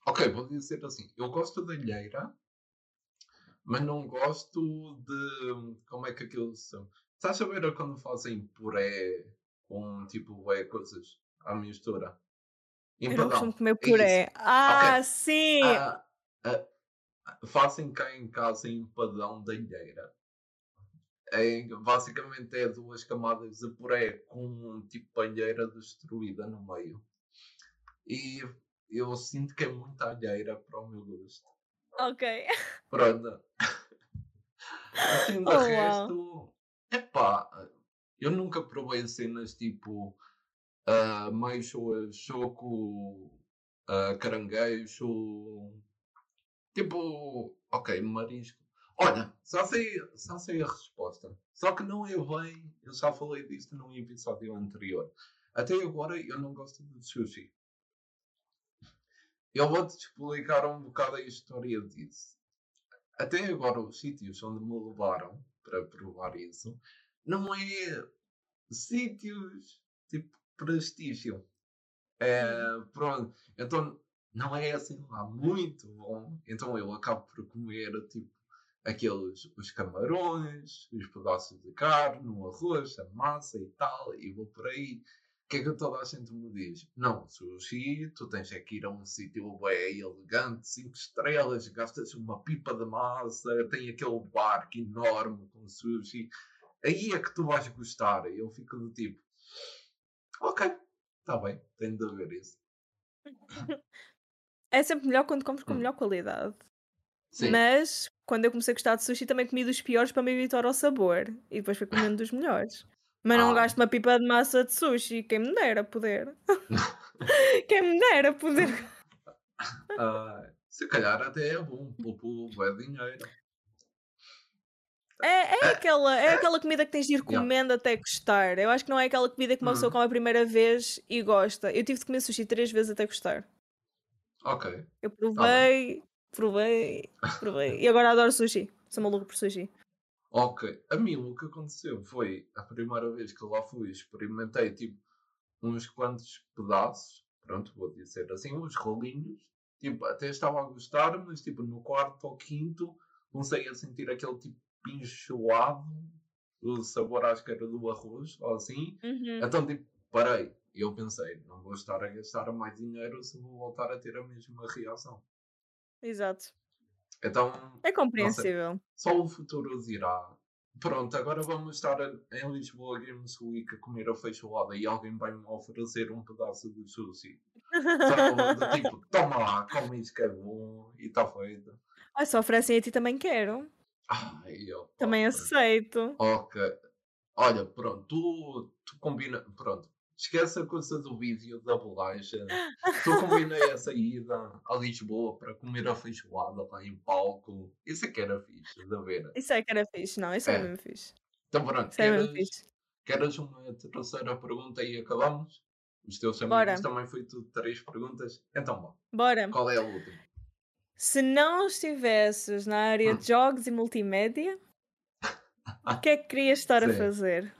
Ok, vou dizer assim: eu gosto da alheira, mas não gosto de. Como é que aquilo são? Estás a ver quando fazem puré com tipo é, coisas à mistura? Eu não Empadão. costumo comer é puré. isso. Ah, sim! Ah, ah, fazem cá em casa empadão da alheira. É, basicamente é duas camadas de puré com um tipo de alheira destruída no meio. E eu sinto que é muita alheira para o meu gosto. Ok. Pronto. Assim, de Oh, resto, epá, eu nunca provei cenas tipo uh, meixo, choco, ah, caranguejo, tipo, ok, marisco. Olha, só sei, só sei a resposta. Só que não é bem, eu já falei disto num episódio anterior. Até agora eu não gosto de sushi. Eu vou-te explicar um bocado a história disso. Até agora, os sítios onde me levaram para provar isso não é sítios tipo prestígio. É, pronto, então não é assim lá muito bom. Então eu acabo por comer tipo aqueles os camarões, os pedaços de carne, o arroz, a massa e tal, e vou por aí. O que é que toda a gente me diz? Não, sushi, tu tens é que ir a um sítio bem elegante, 5 estrelas, gastas uma pipa de massa, tem aquele barco enorme com sushi. Aí é que tu vais gostar. Eu fico do tipo, ok, está bem, tenho de ver isso. É sempre melhor quando compras com Hum. melhor qualidade. Sim, Mas quando eu comecei a gostar de sushi também comi dos piores para me evitar o sabor. E depois fui comendo dos melhores. Mas não Ah. gasto uma pipa de massa de sushi. Quem me dera poder. Quem me dera poder. ah, se calhar até é bom, poupo é dinheiro. É, é, aquela, é aquela comida que tens de ir Yeah. comendo até gostar. Eu acho que não é aquela comida que uma pessoa Uhum. come a primeira vez e gosta. Eu tive de comer sushi três vezes até gostar. Ok, Eu provei, provei, provei. E agora adoro sushi. Sou maluco por sushi. ok. A mim o que aconteceu foi a primeira vez que lá fui, experimentei tipo uns quantos pedaços, pronto, vou dizer assim, uns rolinhos. Tipo, até estava a gostar, mas tipo no quarto ou quinto comecei a sentir aquele tipo pinchoado, o sabor acho que era do arroz ou assim. Uhum. Então, tipo, parei. Eu pensei, não vou estar a gastar mais dinheiro se vou voltar a ter a mesma reação. Exato. Então, É compreensível. só o futuro dirá. Pronto, agora vamos estar em Lisboa Games Week a comer a feijoada e alguém vai me oferecer um pedaço de sushi. Do tipo, toma lá, come isso que é bom e está feito. Ah, se oferecem a ti também quero. Ai, eu, Também aceito. Ok. Olha, pronto, tu, tu combina. Pronto, esquece a coisa do vídeo da bolacha. Tu combina essa ida a Lisboa para comer a feijoada lá em palco. Isso é que era fixe, de ver. Isso é que era fixe, não? Isso é, É. mesmo fixe. Então, pronto, Isso é mesmo queres, fixe. queres uma terceira pergunta e acabamos? Os teus Bora. amigos também foi tudo três perguntas. Então, bom, Bora. qual é a última? Se não estivesses na área Hum. de jogos e multimédia, o que é que querias estar a Sim. fazer?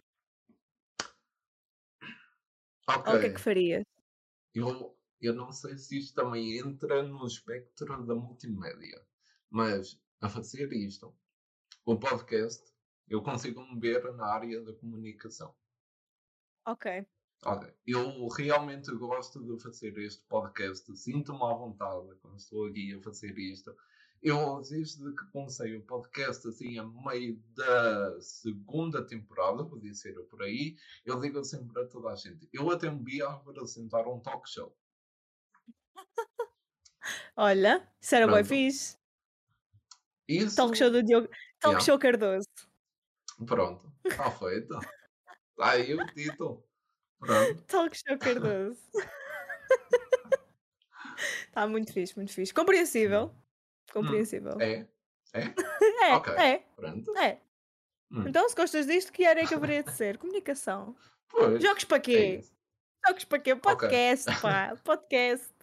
Ok. Ou o que é que farias? Eu, eu não sei se isto também entra no espectro da multimédia, mas a fazer isto, o podcast, eu consigo me ver na área da comunicação. Ok. Ok. Eu realmente gosto de fazer este podcast, sinto-me à vontade quando estou aqui a fazer isto. Eu, desde que comecei o podcast, assim, a meio da segunda temporada, vou dizer por aí, eu digo sempre a toda a gente, eu até me vi a apresentar um talk show. Olha, isso era bem fixe. Isso, Talk show do Diogo. Talk Yeah. show Cardoso. pronto, está feito. Está aí o título. Pronto. Talk show Cardoso. Está muito fixe, muito fixe. Compreensível. Compreensível. É, É, ok. é, pronto. é. Hum. Então, se gostas disto, que área é que haveria de ser? Comunicação. Pois, Jogos para é quê? isso. Jogos para quê? Podcast, pá. Podcast.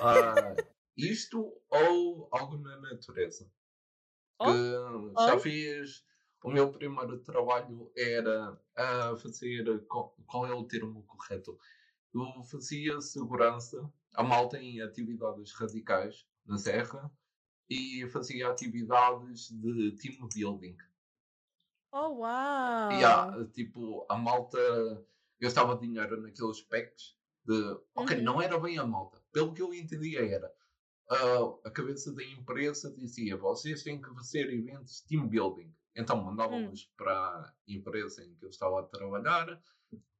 Ah, isto ou algo na natureza. Oh, já fiz. O meu primeiro trabalho era a fazer. Qual, é o termo correto? Eu fazia segurança a malta em atividades radicais na Serra e fazia atividades de team building. Oh, uau! há, tipo, a malta gastava dinheiro naqueles packs de. Ok, Uhum. não era bem a malta. Pelo que eu entendia era. ah, a cabeça da empresa dizia: vocês têm que fazer eventos team building. Então Hum. mandavam-nos para a empresa em que eu estava a trabalhar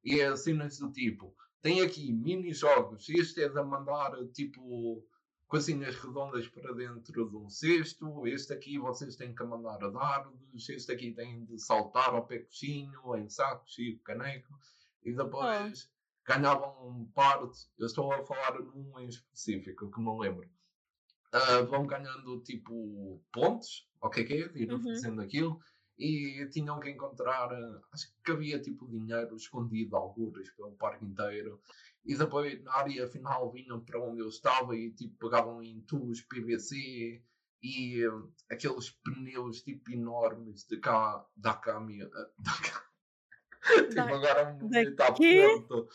e é cenas do tipo: tem aqui mini-jogos, este é de mandar tipo coisinhas redondas para dentro de um cesto, este aqui vocês têm que mandar a dardos, este aqui tem de saltar ao pé coxinho, em sacos e caneco, e depois ganhavam parte, eu estou a falar num em específico que me lembro, ah, vão ganhando tipo pontos, ou o que é que é, ir Uhum. fazendo aquilo, e tinham que encontrar, ah, acho que havia tipo dinheiro escondido, algures, pelo parque inteiro, e depois na área final vinham para onde eu estava e tipo pegavam em tubos PVC e ah, aqueles pneus tipo enormes de cá, da caminhão, da tipo Da- agora um está perto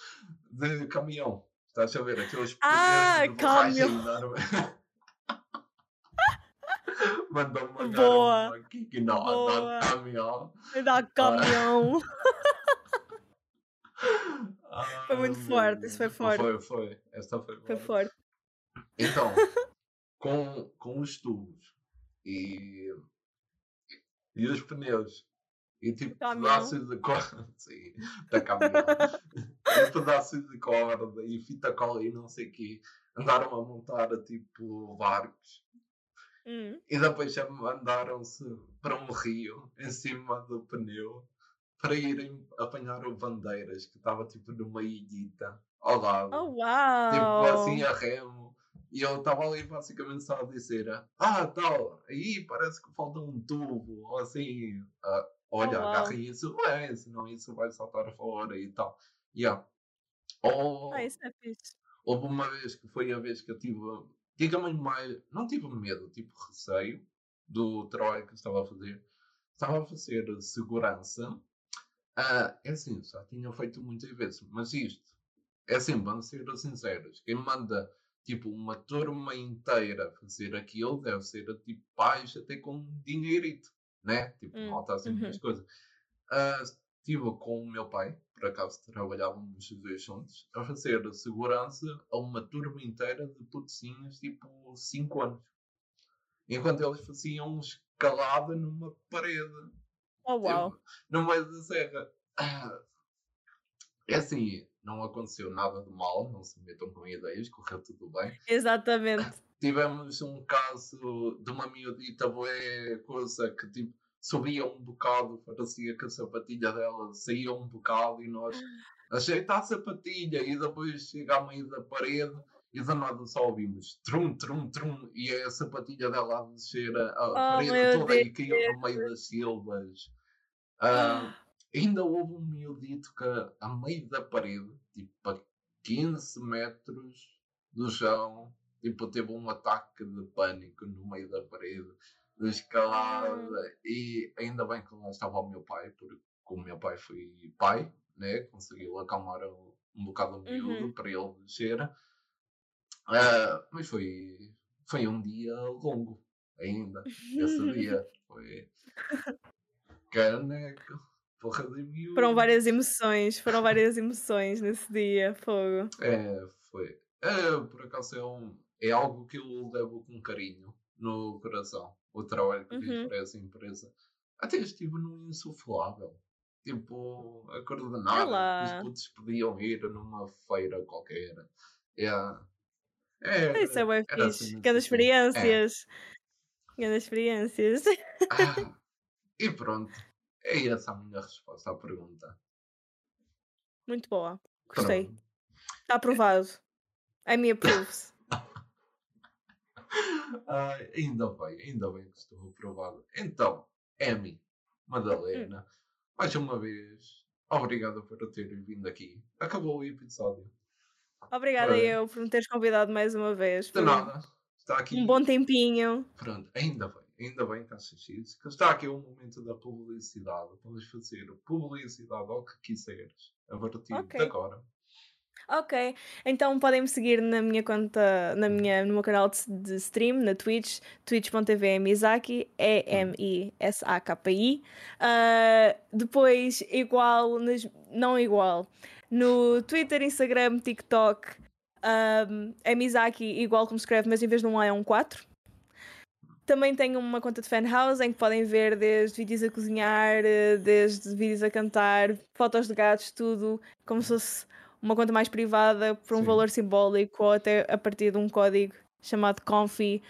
de caminhão. Estás a ver? Aqueles pneus Ah, de borracha enorme. Mandou uma Boa, aqui que não, boa. da caminhão. Da Ah, caminhão. Foi muito ah, forte, isso foi forte. Foi, foi. Esta foi Foi forte. forte. Então, com, com os tubos e, e os pneus e tipo Caminhão. pedaços de corda, sim, da caminhão, e pedaços de corda e fita cola e não sei o quê, andaram a montar tipo barcos Hum. e depois já mandaram-se para um rio em cima do pneu para irem apanhar o bandeiras que estava tipo numa ilhita ao lado Oh, tipo assim uau! a remo. E eu estava ali basicamente só a dizer: Ah, tal, aí parece que falta um tubo, ou assim, ah, olha, Oh, uau. agarra isso, é, senão isso vai saltar fora e tal. Yeah. Ou, Ah, isso é fixe. houve uma vez que foi a vez que eu tive, diga-me mais, não tive medo, tipo receio do trabalho que estava a fazer. Estava a fazer segurança. Ah, é assim, já tinha feito muitas vezes, mas isto é assim, vamos ser sinceros. Quem manda tipo uma turma inteira fazer aquilo deve ser tipo pais até com dinheirito, né? Tipo, Hum, malta assim uhum. as coisas. Ah, estive com o meu pai, por acaso trabalhávamos os dois juntos, a fazer segurança a uma turma inteira de putecinhos, tipo 5 anos. Enquanto eles faziam escalada numa parede Oh, uau! tipo, no meio da serra. É assim, não aconteceu nada de mal, não se metam com ideias, correu tudo bem. Exatamente. Tivemos um caso de uma miudita bué, coisa que tipo, subia um bocado, parecia que a sapatilha dela saía um bocado e nós ajeita a sapatilha e depois chega ao meio da parede e do nada só ouvimos trum, trum, trum e é a sapatilha dela a descer a, a Oh, parede toda e caiu no meio das silvas. Ah, ainda houve um miudito que a meio da parede, tipo a 15 metros do chão, tipo, teve um ataque de pânico no meio da parede, de escalada, e ainda bem que lá estava o meu pai, porque o meu pai foi pai, né? Conseguiu acalmar um, bocado o miúdo Uhum. para ele descer. Ah, mas foi, foi um dia longo ainda, esse dia. Foi caneco, porra de miúdo. Foram várias emoções, foram várias emoções nesse dia, fogo. É, foi. É, por acaso é, um, é algo que eu levo com carinho no coração. O trabalho que fiz Uhum. para essa empresa. Até estive no insuflável. Tipo, a lá. Os putos podiam ir numa feira qualquer. É, é, Isso é bem fixe. assim. É. experiências. Grandes experiências. Ah, e pronto. É essa a minha resposta à pergunta. Muito boa. Gostei. Pronto. Está aprovado. A minha approves. Ai, ainda bem, ainda bem que estou aprovado. Então, Amy, Madalena, mais uma vez, obrigado por ter vindo aqui. Acabou o episódio. Obrigada Olha. eu por me teres convidado mais uma vez. De nada. está aqui. Um bom tempinho. Pronto, ainda bem, ainda bem que isso. Que está aqui o momento da publicidade. Podes fazer publicidade ao que quiseres a partir Ok. de agora. Ok, então podem me seguir na minha conta, na minha, no meu canal de, de stream, na Twitch, twitch.tv Misaki, E-M-I-S-A-K-I. Ah, depois, igual, nas- não igual, no Twitter, Instagram, TikTok, ahm, é Misaki, igual como escreve, mas em vez de um A é um 4. Também tenho uma conta de fan house em que podem ver desde vídeos a cozinhar, desde vídeos a cantar, fotos de gatos, tudo, como se fosse uma conta mais privada por um Sim. valor simbólico ou até a partir de um código chamado Confi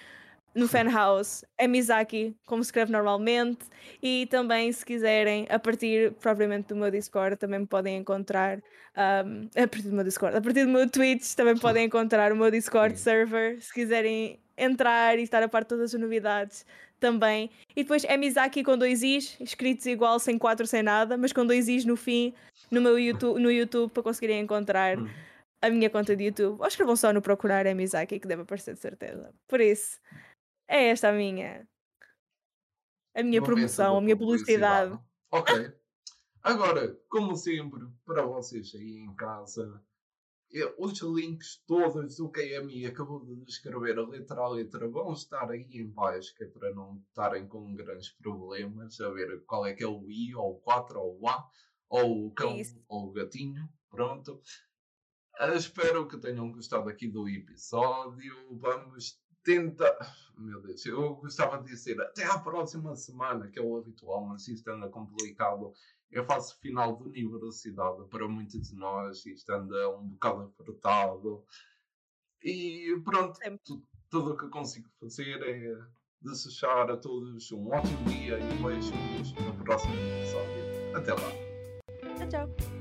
no fan house. É Mizaki, como se escreve normalmente. E também, se quiserem, a partir propriamente do meu Discord, também me podem encontrar. um, a partir do meu Discord, a partir do meu Twitch, também podem encontrar o meu Discord server. Se quiserem entrar e estar a par de todas as novidades também. E depois é Mizaki com dois Is, escritos igual, sem quatro, sem nada, mas com dois Is no fim, no meu YouTube, no YouTube, para conseguirem encontrar Hum. a minha conta de YouTube. Ou escrevam só no procurar é Mizaki, que deve aparecer de certeza. Por isso, é esta a minha. A minha Momento promoção, a minha publicidade. Ok. Agora, como sempre, para vocês aí em casa, os links todos do que a Amy acabou de descrever, a letra a letra, vão estar aí em baixo, que é para não estarem com grandes problemas a ver qual é que é o I, ou o 4, ou o A, ou o cão, Isso. ou o gatinho. Pronto. Ah, espero que tenham gostado aqui do episódio. Vamos tentar. Meu Deus, eu gostava de dizer até à próxima semana, que é o habitual, mas isto anda complicado. Eu faço final de universidade para muitos de nós, isto anda um bocado apertado. E pronto, tudo o que consigo fazer é desejar a todos um ótimo dia e vejo-nos no próximo episódio. Até lá. Tchau, tchau.